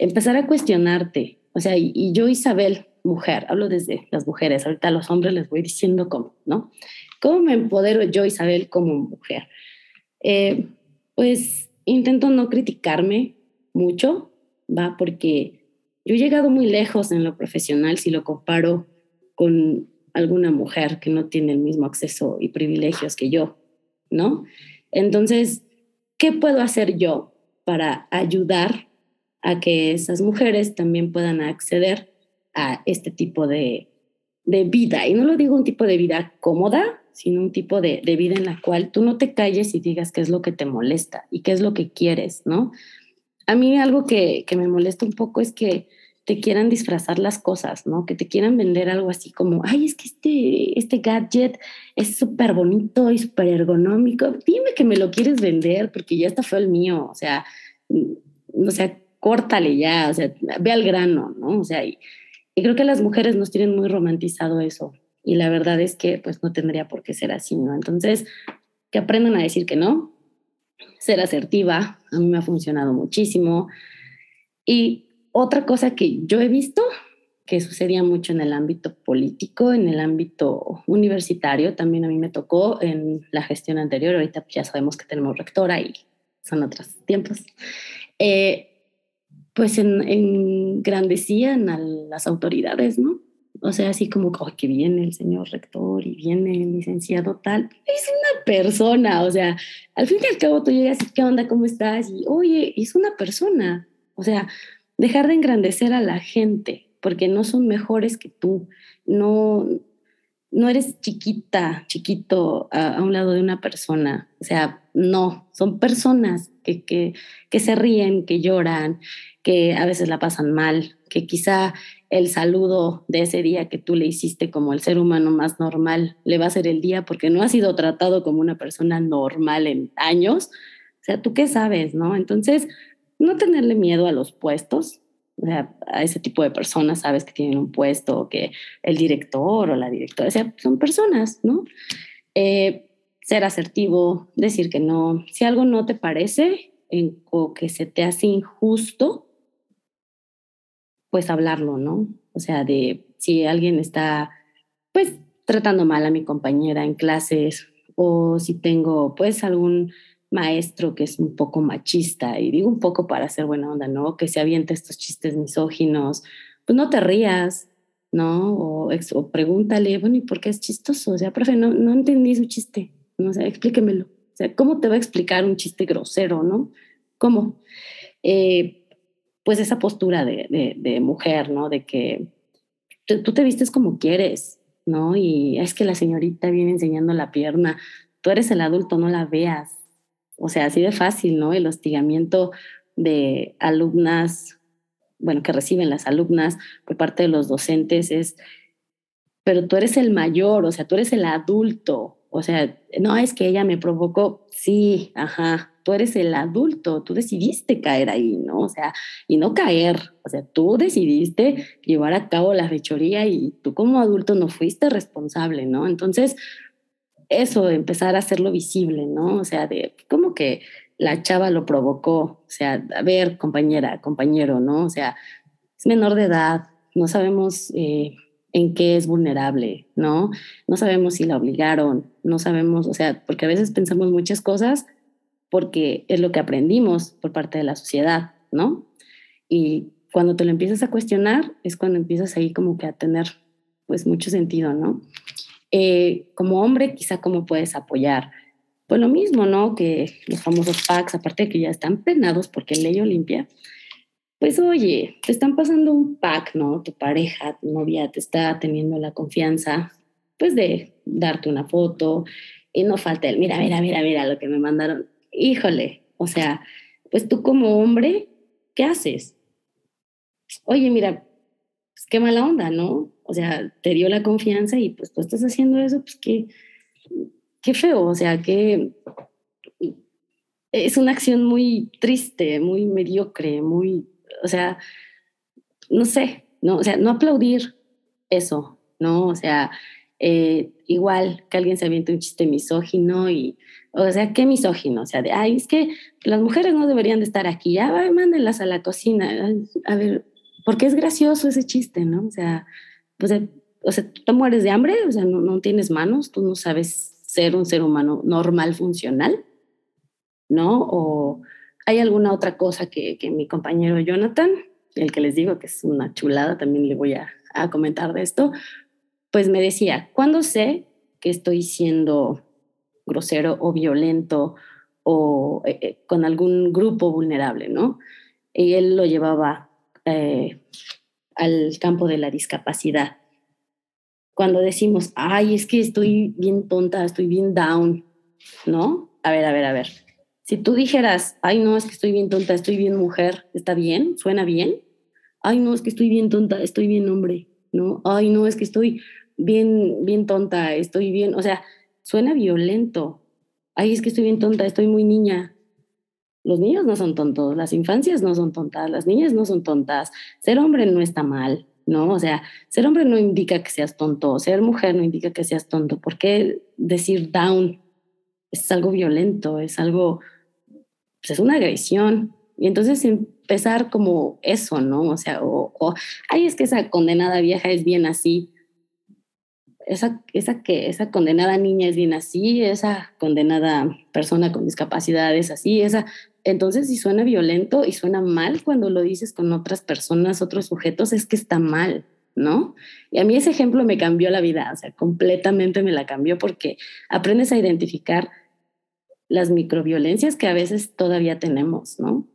empezar a cuestionarte. O sea, y, yo, Isabel, mujer, hablo desde las mujeres, ahorita a los hombres les voy diciendo cómo, ¿no? ¿Cómo me empodero yo, Isabel, como mujer? Eh, pues intento no criticarme mucho, ¿va? Porque yo he llegado muy lejos en lo profesional si lo comparo con alguna mujer que no tiene el mismo acceso y privilegios que yo, ¿no? Entonces, ¿qué puedo hacer yo para ayudar a que esas mujeres también puedan acceder a este tipo de, de vida? Y no lo digo un tipo de vida cómoda, sino un tipo de, de, vida en la cual tú no te calles y digas qué es lo que te molesta y qué es lo que quieres, ¿no? A mí algo que, que me molesta un poco es que te quieran disfrazar las cosas, ¿no? Que te quieran vender algo así como, ay, es que este, este gadget es súper bonito y súper ergonómico. Dime que me lo quieres vender porque ya está fue el mío. O sea, mm, o sea, córtale ya, o sea, ve al grano, ¿no? O sea, y, y creo que las mujeres nos tienen muy romantizado eso. Y la verdad es que pues no tendría por qué ser así, ¿no? Entonces, que aprendan a decir que no, ser asertiva, a mí me ha funcionado muchísimo. Y otra cosa que yo he visto que sucedía mucho en el ámbito político, en el ámbito universitario, también a mí me tocó en la gestión anterior, ahorita ya sabemos que tenemos rectora y son otros tiempos, eh, pues en, engrandecían a las autoridades, ¿no? O sea, así como, que viene el señor rector y viene el licenciado tal. Es una persona, o sea, al fin y al cabo tú llegas y, ¿qué onda? ¿Cómo estás? Y, oye, es una persona. O sea, dejar de engrandecer a la gente, porque no son mejores que tú, no, no eres chiquita, chiquito a, un lado de una persona, o sea, no, son personas que, que, que se ríen, que lloran, que a veces la pasan mal, que quizá el saludo de ese día que tú le hiciste como el ser humano más normal le va a ser el día porque no ha sido tratado como una persona normal en años. O sea, ¿tú qué sabes, no? Entonces, no tenerle miedo a los puestos, a ese tipo de personas, sabes que tienen un puesto, que el director o la directora, o sea, son personas, ¿no? Eh, ser asertivo, decir que no. Si algo no te parece en, o que se te hace injusto, pues hablarlo, ¿no? O sea, de si alguien está, pues, tratando mal a mi compañera en clases o si tengo, pues, algún maestro que es un poco machista, y digo un poco para hacer buena onda, ¿no? Que se avienta estos chistes misóginos, pues no te rías, ¿no? O, o pregúntale, bueno, ¿y por qué es chistoso? O sea, profe, no, no entendí su chiste, ¿no? Sea, explíquemelo. O sea, ¿cómo te va a explicar un chiste grosero, no? ¿Cómo? Eh, pues esa postura de, mujer, ¿no? De que tú te vistes como quieres, ¿no? Y es que la señorita viene enseñando la pierna, tú eres el adulto, no la veas, o sea, así de fácil, ¿no? El hostigamiento de alumnas, bueno, que reciben las alumnas por parte de los docentes es, pero tú eres el mayor, o sea, tú eres el adulto, o sea, no es que ella me provocó, sí, ajá, tú eres el adulto, tú decidiste caer ahí, ¿no? O sea, y no caer, o sea, tú decidiste llevar a cabo la fechoría y tú como adulto no fuiste responsable, ¿no? Entonces, eso, empezar a hacerlo visible, ¿no? O sea, de como que la chava lo provocó, o sea, a ver, compañera, compañero, ¿no? O sea, es menor de edad, no sabemos eh, en qué es vulnerable, ¿no? No sabemos si la obligaron, no sabemos, o sea, porque a veces pensamos muchas cosas porque es lo que aprendimos por parte de la sociedad, ¿no? Y cuando te lo empiezas a cuestionar es cuando empiezas ahí como que a tener pues mucho sentido, ¿no? Eh, como hombre, quizá cómo puedes apoyar. Pues lo mismo, ¿no? Que los famosos packs, aparte de que ya están penados porque ley Olimpia, pues oye, te están pasando un pack, ¿no? Tu pareja, tu novia te está teniendo la confianza, pues de darte una foto y no falta el, mira, mira, mira, mira lo que me mandaron. Híjole, o sea, pues tú como hombre, ¿qué haces? Oye, mira, pues qué mala onda, ¿no? O sea, te dio la confianza y pues tú estás haciendo eso, pues qué, qué feo, o sea, que es una acción muy triste, muy mediocre, muy, o sea, no sé, no, o sea, no aplaudir eso, ¿no? O sea, eh, igual que alguien se aviente un chiste misógino y, o sea, ¿qué misógino? O sea, de, ay, es que las mujeres no deberían de estar aquí, ya, mándenlas a la cocina, a ver, porque es gracioso ese chiste, ¿no? O sea, pues, o sea, tú mueres de hambre, o sea, no, no tienes manos, tú no sabes ser un ser humano normal, funcional, ¿no? O hay alguna otra cosa que, que mi compañero Jonathan, el que les digo que es una chulada, también le voy a, a comentar de esto, pues me decía, ¿cuándo sé que estoy siendo grosero o violento o eh, eh, con algún grupo vulnerable, ¿no? Y él lo llevaba eh, al campo de la discapacidad. Cuando decimos, ay, es que estoy bien tonta, estoy bien down, ¿no? A ver, a ver, a ver. Si tú dijeras, ay, no, es que estoy bien tonta, estoy bien mujer, ¿está bien? ¿Suena bien? Ay, no, es que estoy bien tonta, estoy bien hombre, ¿no? Ay, no, es que estoy bien, bien tonta, estoy bien, o sea, suena violento. Ay, es que estoy bien tonta, estoy muy niña. Los niños no son tontos, las infancias no son tontas, las niñas no son tontas. Ser hombre no está mal, ¿no? O sea, ser hombre no indica que seas tonto, ser mujer no indica que seas tonto. ¿Por qué decir down? Es algo violento, es algo, pues es una agresión. Y entonces empezar como eso, ¿no? O sea, o, ay, es que esa condenada vieja es bien así esa, esa, que, esa condenada niña es bien así, esa condenada persona con discapacidad es así, esa... Entonces, si suena violento y suena mal cuando lo dices con otras personas, otros sujetos, es que está mal, ¿no? Y a mí ese ejemplo me cambió la vida, o sea, completamente me la cambió porque aprendes a identificar las microviolencias que a veces todavía tenemos, ¿no?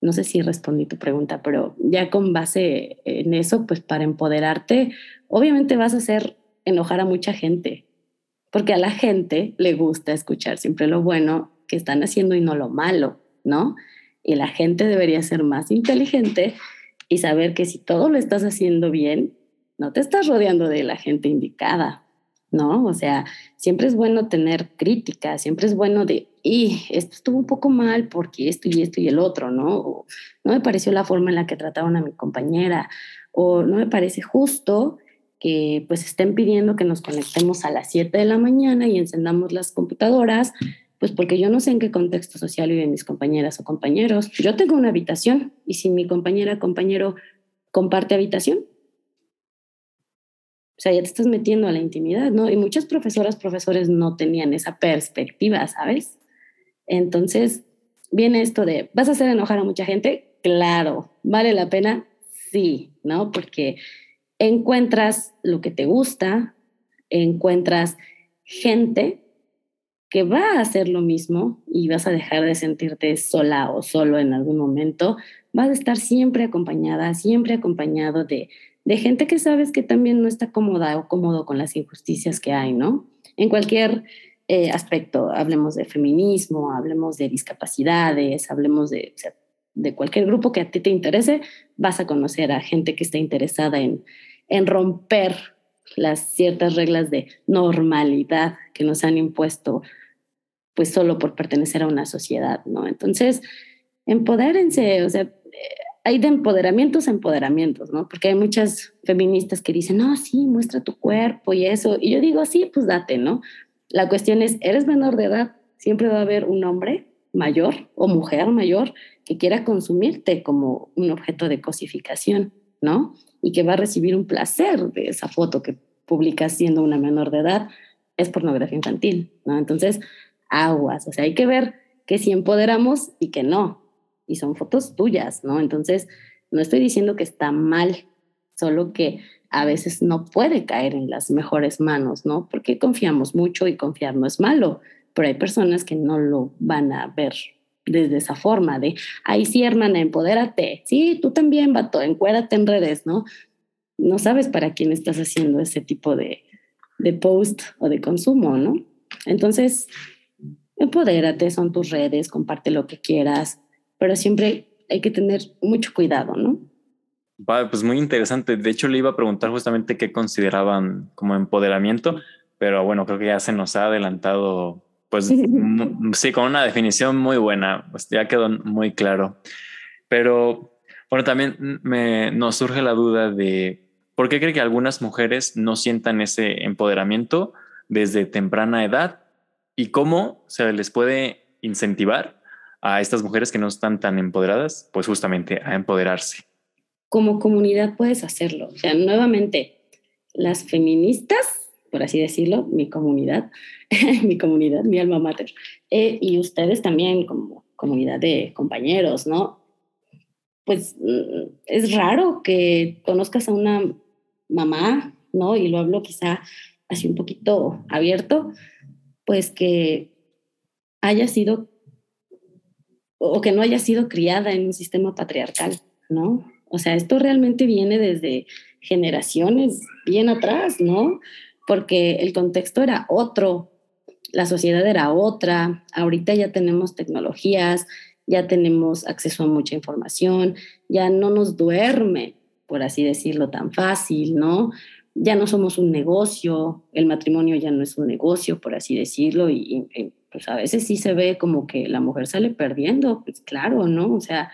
No sé si respondí tu pregunta, pero ya con base en eso, pues para empoderarte, obviamente vas a ser enojar a mucha gente, porque a la gente le gusta escuchar siempre lo bueno que están haciendo y no lo malo, ¿no? Y la gente debería ser más inteligente y saber que si todo lo estás haciendo bien, no te estás rodeando de la gente indicada, ¿no? O sea, siempre es bueno tener crítica, siempre es bueno de, y esto estuvo un poco mal porque esto y esto y el otro, ¿no? no me pareció la forma en la que trataron a mi compañera, o no me parece justo que pues estén pidiendo que nos conectemos a las 7 de la mañana y encendamos las computadoras, pues porque yo no sé en qué contexto social viven mis compañeras o compañeros. Yo tengo una habitación y si mi compañera o compañero comparte habitación, o sea, ya te estás metiendo a la intimidad, ¿no? Y muchas profesoras, profesores no tenían esa perspectiva, ¿sabes? Entonces, viene esto de, ¿vas a hacer enojar a mucha gente? Claro, ¿vale la pena? Sí, ¿no? Porque encuentras lo que te gusta, encuentras gente que va a hacer lo mismo y vas a dejar de sentirte sola o solo en algún momento, vas a estar siempre acompañada, siempre acompañado de, de gente que sabes que también no está cómoda o cómodo con las injusticias que hay, ¿no? En cualquier eh, aspecto, hablemos de feminismo, hablemos de discapacidades, hablemos de, de cualquier grupo que a ti te interese, vas a conocer a gente que está interesada en, en romper las ciertas reglas de normalidad que nos han impuesto, pues solo por pertenecer a una sociedad, ¿no? Entonces, empodérense, o sea, hay de empoderamientos a empoderamientos, ¿no? Porque hay muchas feministas que dicen, no, sí, muestra tu cuerpo y eso. Y yo digo, sí, pues date, ¿no? La cuestión es, ¿eres menor de edad? Siempre va a haber un hombre mayor o mujer mayor que quiera consumirte como un objeto de cosificación, ¿no? Y que va a recibir un placer de esa foto que publicas siendo una menor de edad, es pornografía infantil, ¿no? Entonces, aguas, o sea, hay que ver que si empoderamos y que no, y son fotos tuyas, ¿no? Entonces, no estoy diciendo que está mal, solo que a veces no puede caer en las mejores manos, ¿no? Porque confiamos mucho y confiar no es malo, pero hay personas que no lo van a ver desde esa forma de, ay, sí, hermana, empodérate. Sí, tú también, vato, encuérdate en redes, ¿no? No sabes para quién estás haciendo ese tipo de, de post o de consumo, ¿no? Entonces, empodérate, son tus redes, comparte lo que quieras, pero siempre hay que tener mucho cuidado, ¿no? pues muy interesante. De hecho, le iba a preguntar justamente qué consideraban como empoderamiento, pero bueno, creo que ya se nos ha adelantado pues (laughs) sí, con una definición muy buena, pues ya quedó muy claro. Pero bueno, también me, nos surge la duda de por qué cree que algunas mujeres no sientan ese empoderamiento desde temprana edad y cómo se les puede incentivar a estas mujeres que no están tan empoderadas, pues justamente a empoderarse. Como comunidad puedes hacerlo. O sea, nuevamente, las feministas por así decirlo, mi comunidad, (laughs) mi comunidad, mi alma mater, eh, y ustedes también como comunidad de compañeros, ¿no? Pues mm, es raro que conozcas a una mamá ¿no? Y lo hablo quizá así un poquito abierto, pues que haya sido o que no haya sido criada en un sistema patriarcal, ¿no? O sea, esto realmente viene desde generaciones bien atrás, ¿no? Porque el contexto era otro, la sociedad era otra, ahorita ya tenemos tecnologías, ya tenemos acceso a mucha información, ya no nos duerme, por así decirlo, tan fácil, ¿no? Ya no somos un negocio, el matrimonio ya no es un negocio, por así decirlo, y, pues a veces sí se ve como que la mujer sale perdiendo, pues claro, ¿no? O sea,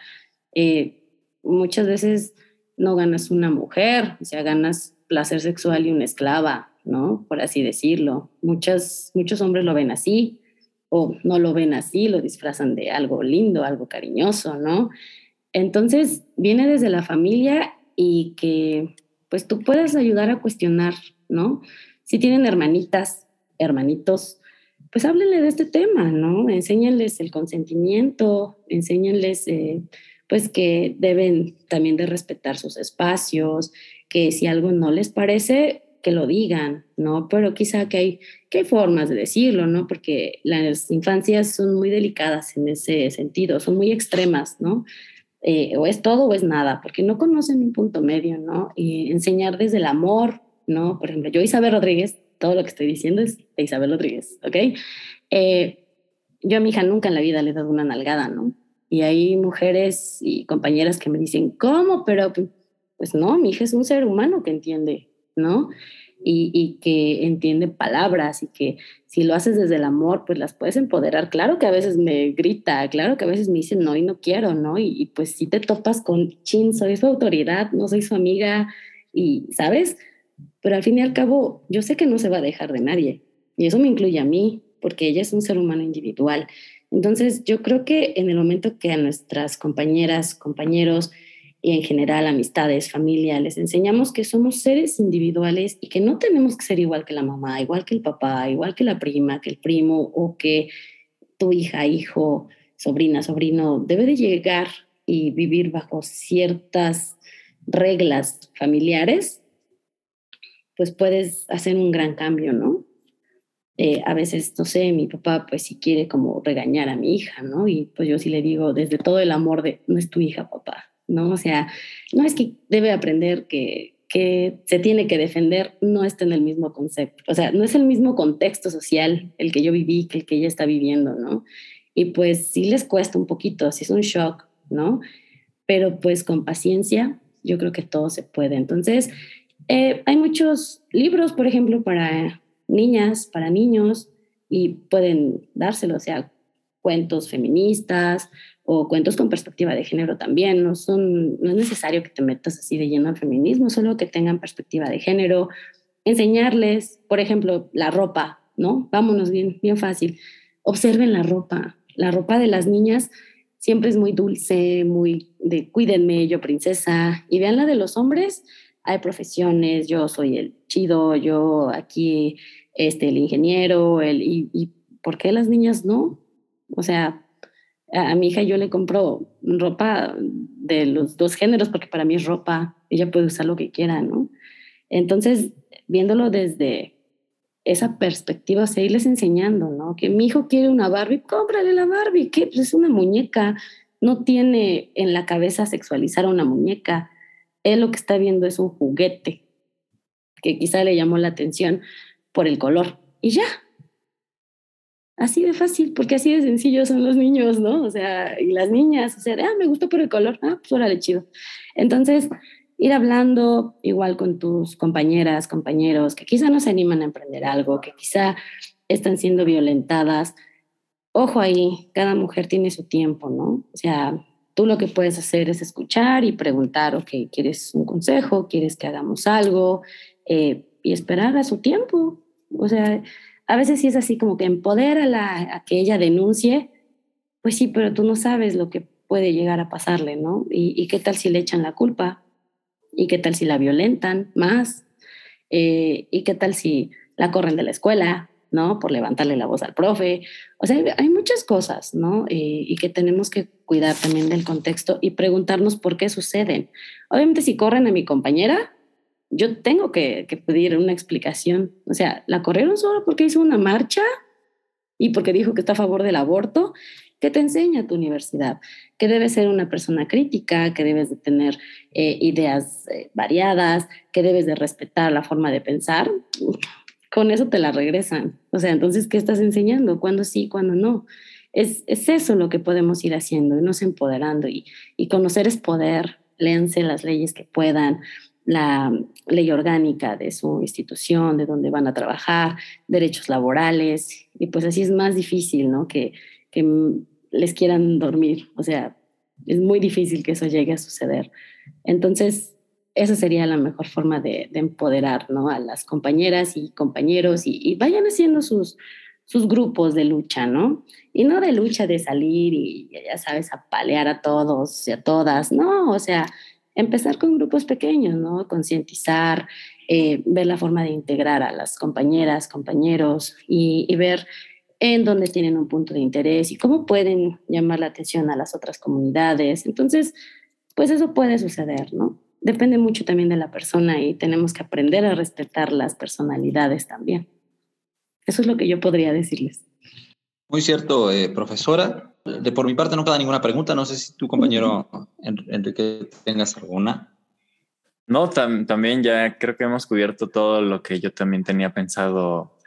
eh, muchas veces no ganas una mujer, o sea, ganas placer sexual y una esclava, ¿no? Por así decirlo. Muchas, muchos hombres lo ven así o no lo ven así, lo disfrazan de algo lindo, algo cariñoso, ¿no? Entonces, viene desde la familia y que pues tú puedes ayudar a cuestionar, ¿no? Si tienen hermanitas, hermanitos, pues háblenle de este tema, ¿no? Enséñenles el consentimiento, enséñenles eh, pues que deben también de respetar sus espacios, que si algo no les parece, que lo digan, ¿no? Pero quizá que hay, que hay formas de decirlo, ¿no? Porque las infancias son muy delicadas en ese sentido, son muy extremas, ¿no? Eh, o es todo o es nada, porque no conocen un punto medio, ¿no? Y enseñar desde el amor, ¿no? Por ejemplo, yo Isabel Rodríguez, todo lo que estoy diciendo es de Isabel Rodríguez, ¿ok? Eh, yo a mi hija nunca en la vida le he dado una nalgada, ¿no? Y hay mujeres y compañeras que me dicen, ¿cómo? Pero pues no, mi hija es un ser humano que entiende, ¿no? Y, y, que entiende palabras y que si lo haces desde el amor, pues las puedes empoderar. Claro que a veces me grita, claro que a veces me dicen no y no quiero, ¿no? Y, y pues si te topas con, chin, soy su autoridad, no soy su amiga y, ¿sabes? Pero al fin y al cabo, yo sé que no se va a dejar de nadie y eso me incluye a mí, porque ella es un ser humano individual entonces, yo creo que en el momento que a nuestras compañeras, compañeros y en general amistades, familia, les enseñamos que somos seres individuales y que no tenemos que ser igual que la mamá, igual que el papá, igual que la prima, que el primo o que tu hija, hijo, sobrina, sobrino, debe de llegar y vivir bajo ciertas reglas familiares, pues puedes hacer un gran cambio, ¿no? Eh, a veces, no sé, mi papá pues si quiere como regañar a mi hija, ¿no? Y pues yo sí le digo desde todo el amor de, no es tu hija, papá, ¿no? O sea, no es que debe aprender que, que se tiene que defender, no está en el mismo concepto, o sea, no es el mismo contexto social el que yo viví que el que ella está viviendo, ¿no? Y pues sí les cuesta un poquito, sí es un shock, ¿no? Pero pues con paciencia, yo creo que todo se puede. Entonces, eh, hay muchos libros, por ejemplo, para niñas, para niños, y pueden dárselo, o sea, cuentos feministas o cuentos con perspectiva de género también. No, son, no es necesario que te metas así de lleno al feminismo, solo que tengan perspectiva de género. Enseñarles, por ejemplo, la ropa, ¿no? Vámonos bien, bien fácil. Observen la ropa. La ropa de las niñas siempre es muy dulce, muy de cuídenme, yo princesa. Y vean la de los hombres, hay profesiones, yo soy el chido, yo aquí este, el ingeniero, el, y, y ¿por qué las niñas no? O sea, a, mi hija yo le compro ropa de los dos géneros porque para mí es ropa, ella puede usar lo que quiera, ¿no? Entonces, viéndolo desde esa perspectiva, seguirles enseñando, ¿no? Que mi hijo quiere una Barbie, cómprale la Barbie, que es una muñeca, no tiene en la cabeza sexualizar a una muñeca, él lo que está viendo es un juguete que quizá le llamó la atención, por el color y ya. Así de fácil, porque así de sencillo son los niños, ¿no? O sea, y las niñas, o sea, ah, me gustó por el color, ah, pues órale, chido. Entonces, ir hablando igual con tus compañeras, compañeros, que quizá no se animan a emprender algo, que quizá están siendo violentadas. Ojo ahí, cada mujer tiene su tiempo, ¿no? O sea, tú lo que puedes hacer es escuchar y preguntar, ok, ¿quieres un consejo? ¿Quieres que hagamos algo? Eh, y esperar a su tiempo. O sea, a veces sí es así como que empodera a, que ella denuncie, pues sí, pero tú no sabes lo que puede llegar a pasarle, ¿no? Y, qué tal si le echan la culpa, y qué tal si la violentan más, eh, y qué tal si la corren de la escuela, ¿no? Por levantarle la voz al profe. O sea, hay muchas cosas, ¿no? Y que tenemos que cuidar también del contexto y preguntarnos por qué suceden. Obviamente si corren a mi compañera, yo tengo que, pedir una explicación. O sea, la corrieron solo porque hizo una marcha y porque dijo que está a favor del aborto. ¿Qué te enseña tu universidad? Que debes ser una persona crítica, que debes de tener eh, ideas eh, variadas, que debes de respetar la forma de pensar. Con eso te la regresan. O sea, entonces, ¿qué estás enseñando? ¿Cuándo sí, cuándo no? Es, es eso lo que podemos ir haciendo, irnos empoderando y, y conocer es poder. Léanse las leyes que puedan, la ley orgánica de su institución, de dónde van a trabajar, derechos laborales, y pues así es más difícil, ¿no? Que, que les quieran dormir, o sea, es muy difícil que eso llegue a suceder. Entonces, esa sería la mejor forma de, empoderar, ¿no? A las compañeras y compañeros y, vayan haciendo sus, sus grupos de lucha, ¿no? Y no de lucha de salir y, ya sabes, apalear a todos y a todas, no, o sea, empezar con grupos pequeños, ¿no? Concientizar, eh, ver la forma de integrar a las compañeras, compañeros y, ver en dónde tienen un punto de interés y cómo pueden llamar la atención a las otras comunidades. Entonces, pues eso puede suceder, ¿no? Depende mucho también de la persona y tenemos que aprender a respetar las personalidades también. Eso es lo que yo podría decirles. Muy cierto, eh, profesora. De por mi parte no queda ninguna pregunta. No sé si tu compañero Enrique tengas alguna. No, también ya creo que hemos cubierto todo lo que yo también tenía pensado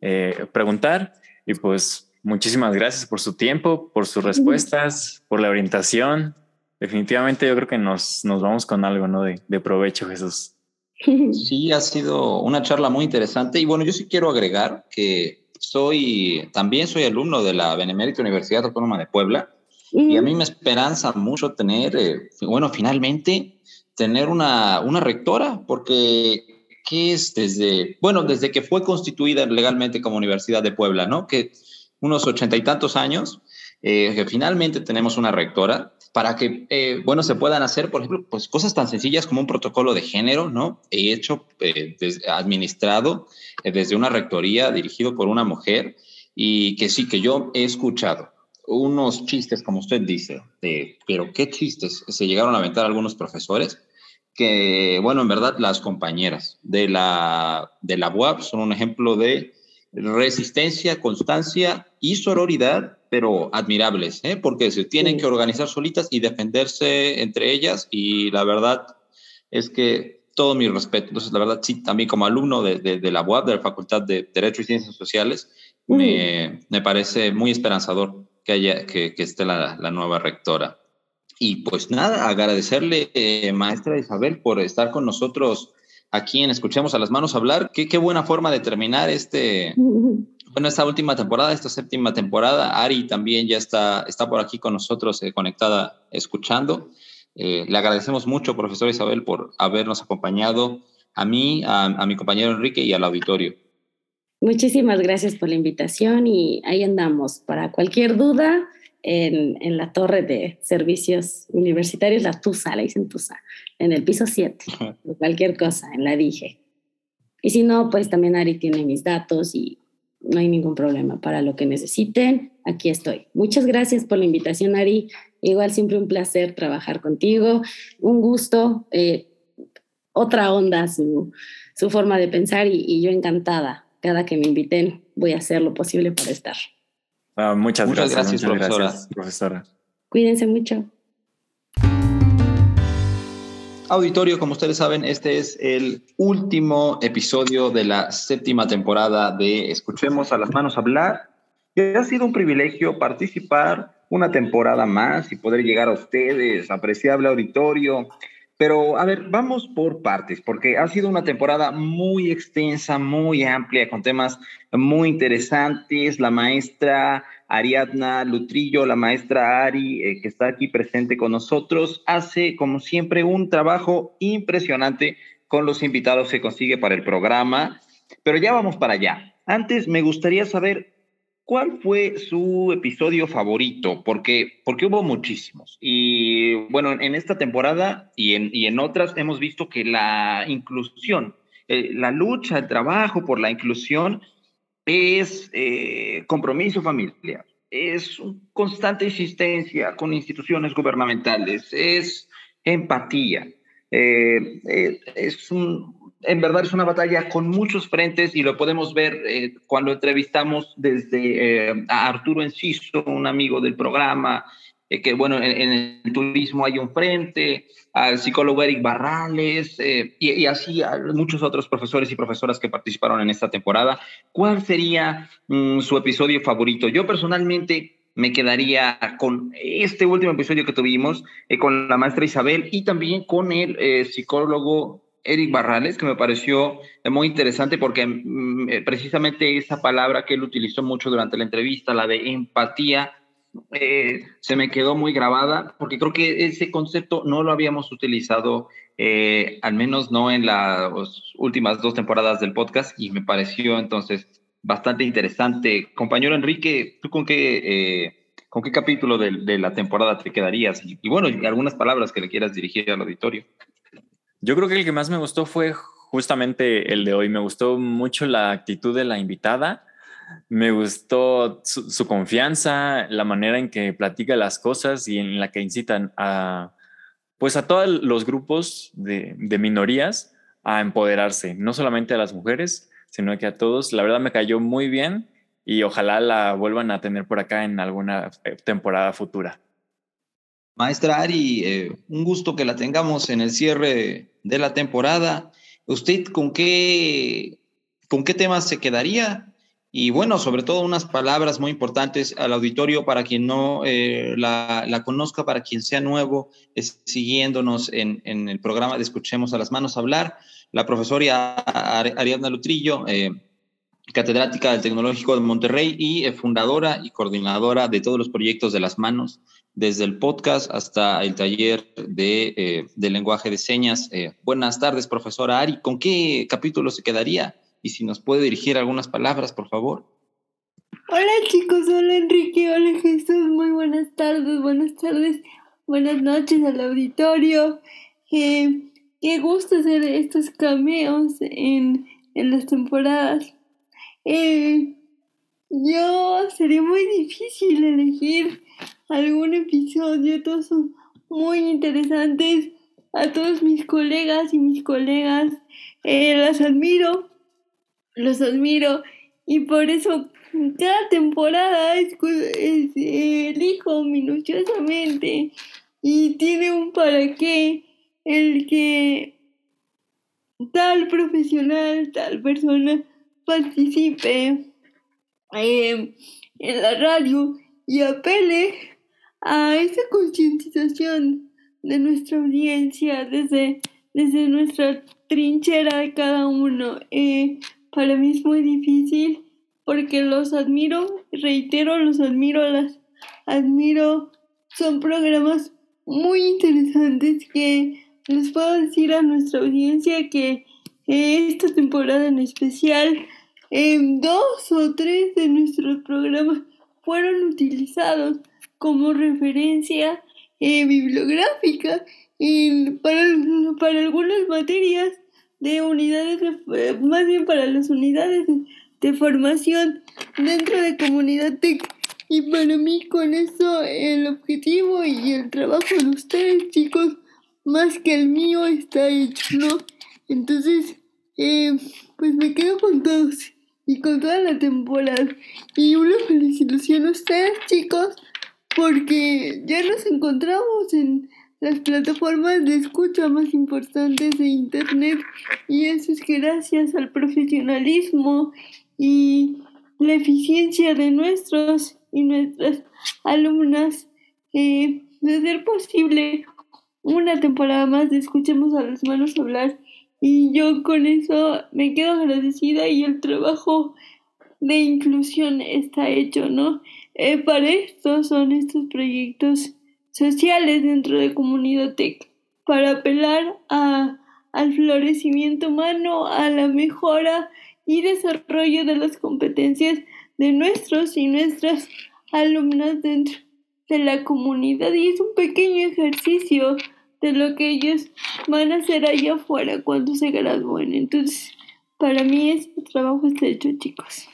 eh, preguntar. Y pues muchísimas gracias por su tiempo, por sus respuestas, por la orientación. Definitivamente yo creo que nos, nos vamos con algo ¿no? de, de provecho, Jesús. Sí, ha sido una charla muy interesante. Y bueno, yo sí quiero agregar que soy, también soy alumno de la Benemérita Universidad Autónoma de Puebla y a mí me esperanza mucho tener, eh, bueno, finalmente tener una, una rectora, porque ¿qué es desde, bueno, desde que fue constituida legalmente como Universidad de Puebla, ¿no? Que unos ochenta y tantos años, eh, que finalmente tenemos una rectora para que, eh, bueno, se puedan hacer, por ejemplo, pues cosas tan sencillas como un protocolo de género, ¿no? He hecho, eh, administrado desde una rectoría dirigido por una mujer y que sí, que yo he escuchado unos chistes, como usted dice, pero qué chistes se llegaron a aventar algunos profesores, que, bueno, en verdad las compañeras de la, de la UAP son un ejemplo de resistencia, constancia y sororidad, pero admirables, ¿eh? porque se tienen que organizar solitas y defenderse entre ellas y la verdad es que todo mi respeto. Entonces, la verdad, sí, también como alumno de, de, la UAP, de la Facultad de Derecho y Ciencias Sociales, me, me, parece muy esperanzador que, haya, que, que esté la, la, nueva rectora. Y pues nada, agradecerle, eh, maestra Isabel, por estar con nosotros aquí en Escuchemos a las Manos hablar. Qué, qué buena forma de terminar este, (laughs) bueno, esta última temporada, esta séptima temporada. Ari también ya está, está por aquí con nosotros, eh, conectada, escuchando. Eh, le agradecemos mucho, profesor Isabel, por habernos acompañado a mí, a, a mi compañero Enrique y al auditorio. Muchísimas gracias por la invitación y ahí andamos. Para cualquier duda, en, en, la torre de servicios universitarios, la TUSA, la dicen TUSA, en el piso 7, cualquier cosa, en la dije. Y si no, pues también Ari tiene mis datos y no hay ningún problema. Para lo que necesiten, aquí estoy. Muchas gracias por la invitación, Ari. Igual siempre un placer trabajar contigo, un gusto, eh, otra onda su, su, forma de pensar y, y yo encantada. Cada que me inviten voy a hacer lo posible para estar. Ah, muchas, muchas, gracias, gracias, muchas profesora. gracias, profesora. Cuídense mucho. Auditorio, como ustedes saben, este es el último episodio de la séptima temporada de Escuchemos a las manos hablar. Y ha sido un privilegio participar una temporada más y poder llegar a ustedes, apreciable auditorio. Pero, a ver, vamos por partes, porque ha sido una temporada muy extensa, muy amplia, con temas muy interesantes. La maestra Ariadna Lutrillo, la maestra Ari, eh, que está aquí presente con nosotros, hace, como siempre, un trabajo impresionante con los invitados que consigue para el programa. Pero ya vamos para allá. Antes, me gustaría saber ¿Cuál fue su episodio favorito? Porque, porque hubo muchísimos. Y bueno, en esta temporada y en, y en otras hemos visto que la inclusión, eh, la lucha, el trabajo por la inclusión es eh, compromiso familiar, es constante insistencia con instituciones gubernamentales, es empatía, eh, es un en verdad es una batalla con muchos frentes y lo podemos ver eh, cuando entrevistamos desde eh, a Arturo Enciso, un amigo del programa, eh, que bueno, en, el turismo hay un frente, al psicólogo Eric Barrales y, así a muchos otros profesores y profesoras que participaron en esta temporada. ¿Cuál sería mm, su episodio favorito? Yo personalmente me quedaría con este último episodio que tuvimos con la maestra Isabel y también con el psicólogo Eric Barrales, que me pareció muy interesante porque mm, eh, precisamente esa palabra que él utilizó mucho durante la entrevista, la de empatía, eh, se me quedó muy grabada porque creo que ese concepto no lo habíamos utilizado, eh, al menos no en las últimas dos temporadas del podcast y me pareció entonces bastante interesante. Compañero Enrique, ¿tú con qué, con qué capítulo de, la temporada te quedarías? Y, y bueno, algunas palabras que le quieras dirigir al auditorio. Yo creo que el que más me gustó fue justamente el de hoy. Me gustó mucho la actitud de la invitada. Me gustó su, confianza, la manera en que platica las cosas y en la que incitan a, pues a todos los grupos de, de minorías a empoderarse, no solamente a las mujeres, sino que a todos. La verdad me cayó muy bien y ojalá la vuelvan a tener por acá en alguna temporada futura. Maestra Ari, eh, un gusto que la tengamos en el cierre de la temporada. ¿Usted con qué, con qué temas se quedaría? Y bueno, sobre todo unas palabras muy importantes al auditorio para quien no eh, la, conozca, para quien sea nuevo, siguiéndonos en, el programa de Escuchemos a las Manos Hablar. La profesora Ariadna Lutrillo, eh, catedrática del Tecnológico de Monterrey y fundadora y coordinadora de todos los proyectos de las manos desde el podcast hasta el taller de, eh, lenguaje de señas. Eh, buenas tardes, profesora Ari. ¿Con qué capítulo se quedaría? Y si nos puede dirigir algunas palabras, por favor. Hola chicos, hola Enrique, hola Jesús, muy buenas tardes, buenas tardes, buenas noches al auditorio. qué gusto hacer estos cameos en, en las temporadas. Eh, yo sería muy difícil elegir algún episodio, todos son muy interesantes. A todos mis colegas y mis colegas eh, las admiro, los admiro y por eso cada temporada elijo minuciosamente y tiene un para qué el que tal profesional, tal persona participe eh, en la radio y apele a esa concientización de nuestra audiencia desde, desde nuestra trinchera de cada uno. Eh, para mí es muy difícil porque los admiro, reitero, los admiro, las admiro. Son programas muy interesantes que les puedo decir a nuestra audiencia que esta temporada en especial, en dos o tres de nuestros programas fueron utilizados como referencia eh, bibliográfica para, para, algunas materias de unidades, eh, más bien para las unidades de, formación dentro de Comunidad TEC. Y para mí con eso el objetivo y el trabajo de ustedes chicos, más que el mío, está hecho, ¿no? Entonces, eh, pues me quedo con todos y con toda la temporada. Y una felicitación a ustedes, chicos, porque ya nos encontramos en las plataformas de escucha más importantes de Internet y eso es gracias al profesionalismo y la eficiencia de nuestros y nuestras alumnas de ser posible una temporada más de Escuchemos a las manos hablar y yo con eso me quedo agradecida y el trabajo de inclusión está hecho, ¿no? Eh, para esto son estos proyectos sociales dentro de Comunidad Tech, para apelar a, al florecimiento humano, a la mejora y desarrollo de las competencias de nuestros y nuestras alumnas dentro de la comunidad. Y es un pequeño ejercicio de lo que ellos van a hacer allá afuera cuando se gradúen. Entonces, para mí este trabajo está hecho, chicos.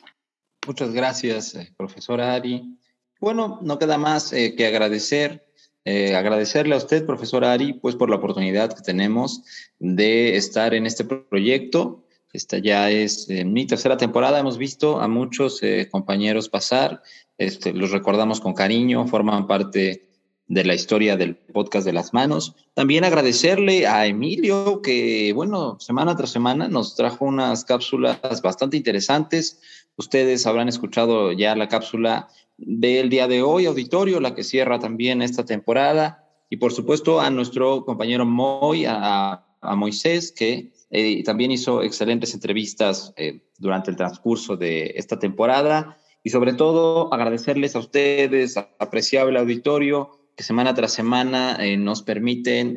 Muchas gracias, eh, profesora Ari. Bueno, no queda más eh, que agradecer eh, agradecerle a usted, profesor Ari, pues por la oportunidad que tenemos de estar en este proyecto. Esta ya es mi tercera temporada. Hemos visto a muchos compañeros pasar. Este, los recordamos con cariño, forman parte de la historia del podcast de las manos. También agradecerle a Emilio que, bueno, semana tras semana nos trajo unas cápsulas bastante interesantes. Ustedes habrán escuchado ya la cápsula del día de hoy, auditorio, la que cierra también esta temporada. Y por supuesto a nuestro compañero Moy, a, Moisés, que eh, también hizo excelentes entrevistas eh, durante el transcurso de esta temporada y sobre todo agradecerles a ustedes, apreciable auditorio, que semana tras semana eh, nos permiten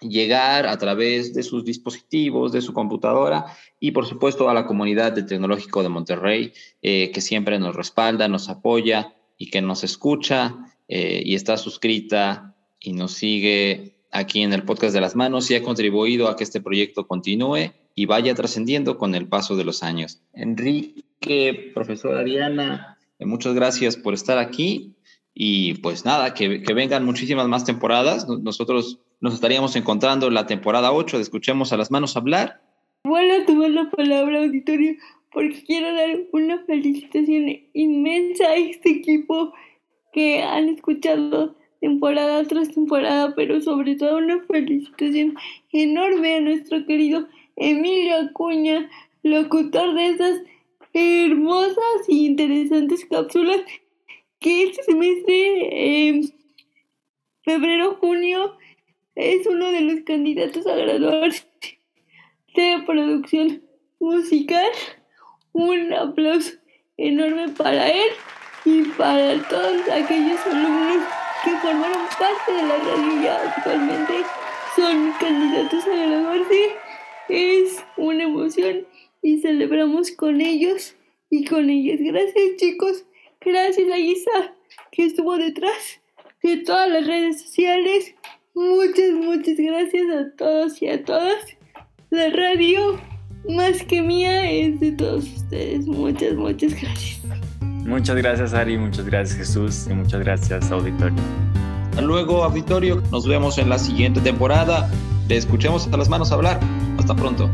llegar a través de sus dispositivos, de su computadora y por supuesto a la comunidad del Tecnológico de Monterrey, que siempre nos respalda, nos apoya y que nos escucha y está suscrita y nos sigue aquí en el podcast de las manos y ha contribuido a que este proyecto continúe y vaya trascendiendo con el paso de los años. Enrique, profesora Ariana, eh, muchas gracias por estar aquí y pues nada, que, que vengan muchísimas más temporadas. Nosotros nos estaríamos encontrando en la temporada 8 de Escuchemos a las manos hablar. Vuelvo a tomar la palabra, auditorio, porque quiero dar una felicitación inmensa a este equipo que han escuchado temporada tras temporada, pero sobre todo una felicitación enorme a nuestro querido Emilio Acuña, locutor de esas hermosas y interesantes cápsulas que este semestre, eh, febrero-junio, es uno de los candidatos a graduarse de producción musical. Un aplauso enorme para él y para todos aquellos alumnos que formaron parte de la radio actualmente son candidatos a graduarse. Es una emoción y celebramos con ellos y con ellas. Gracias chicos, gracias a Isa que estuvo detrás de todas las redes sociales. Muchas, muchas gracias a todos y a todas. La radio, más que mía, es de todos ustedes. Muchas, muchas gracias. Muchas gracias Ari, muchas gracias Jesús y muchas gracias auditorio. Hasta luego auditorio, nos vemos en la siguiente temporada. Le escuchemos a las manos hablar. Hasta pronto.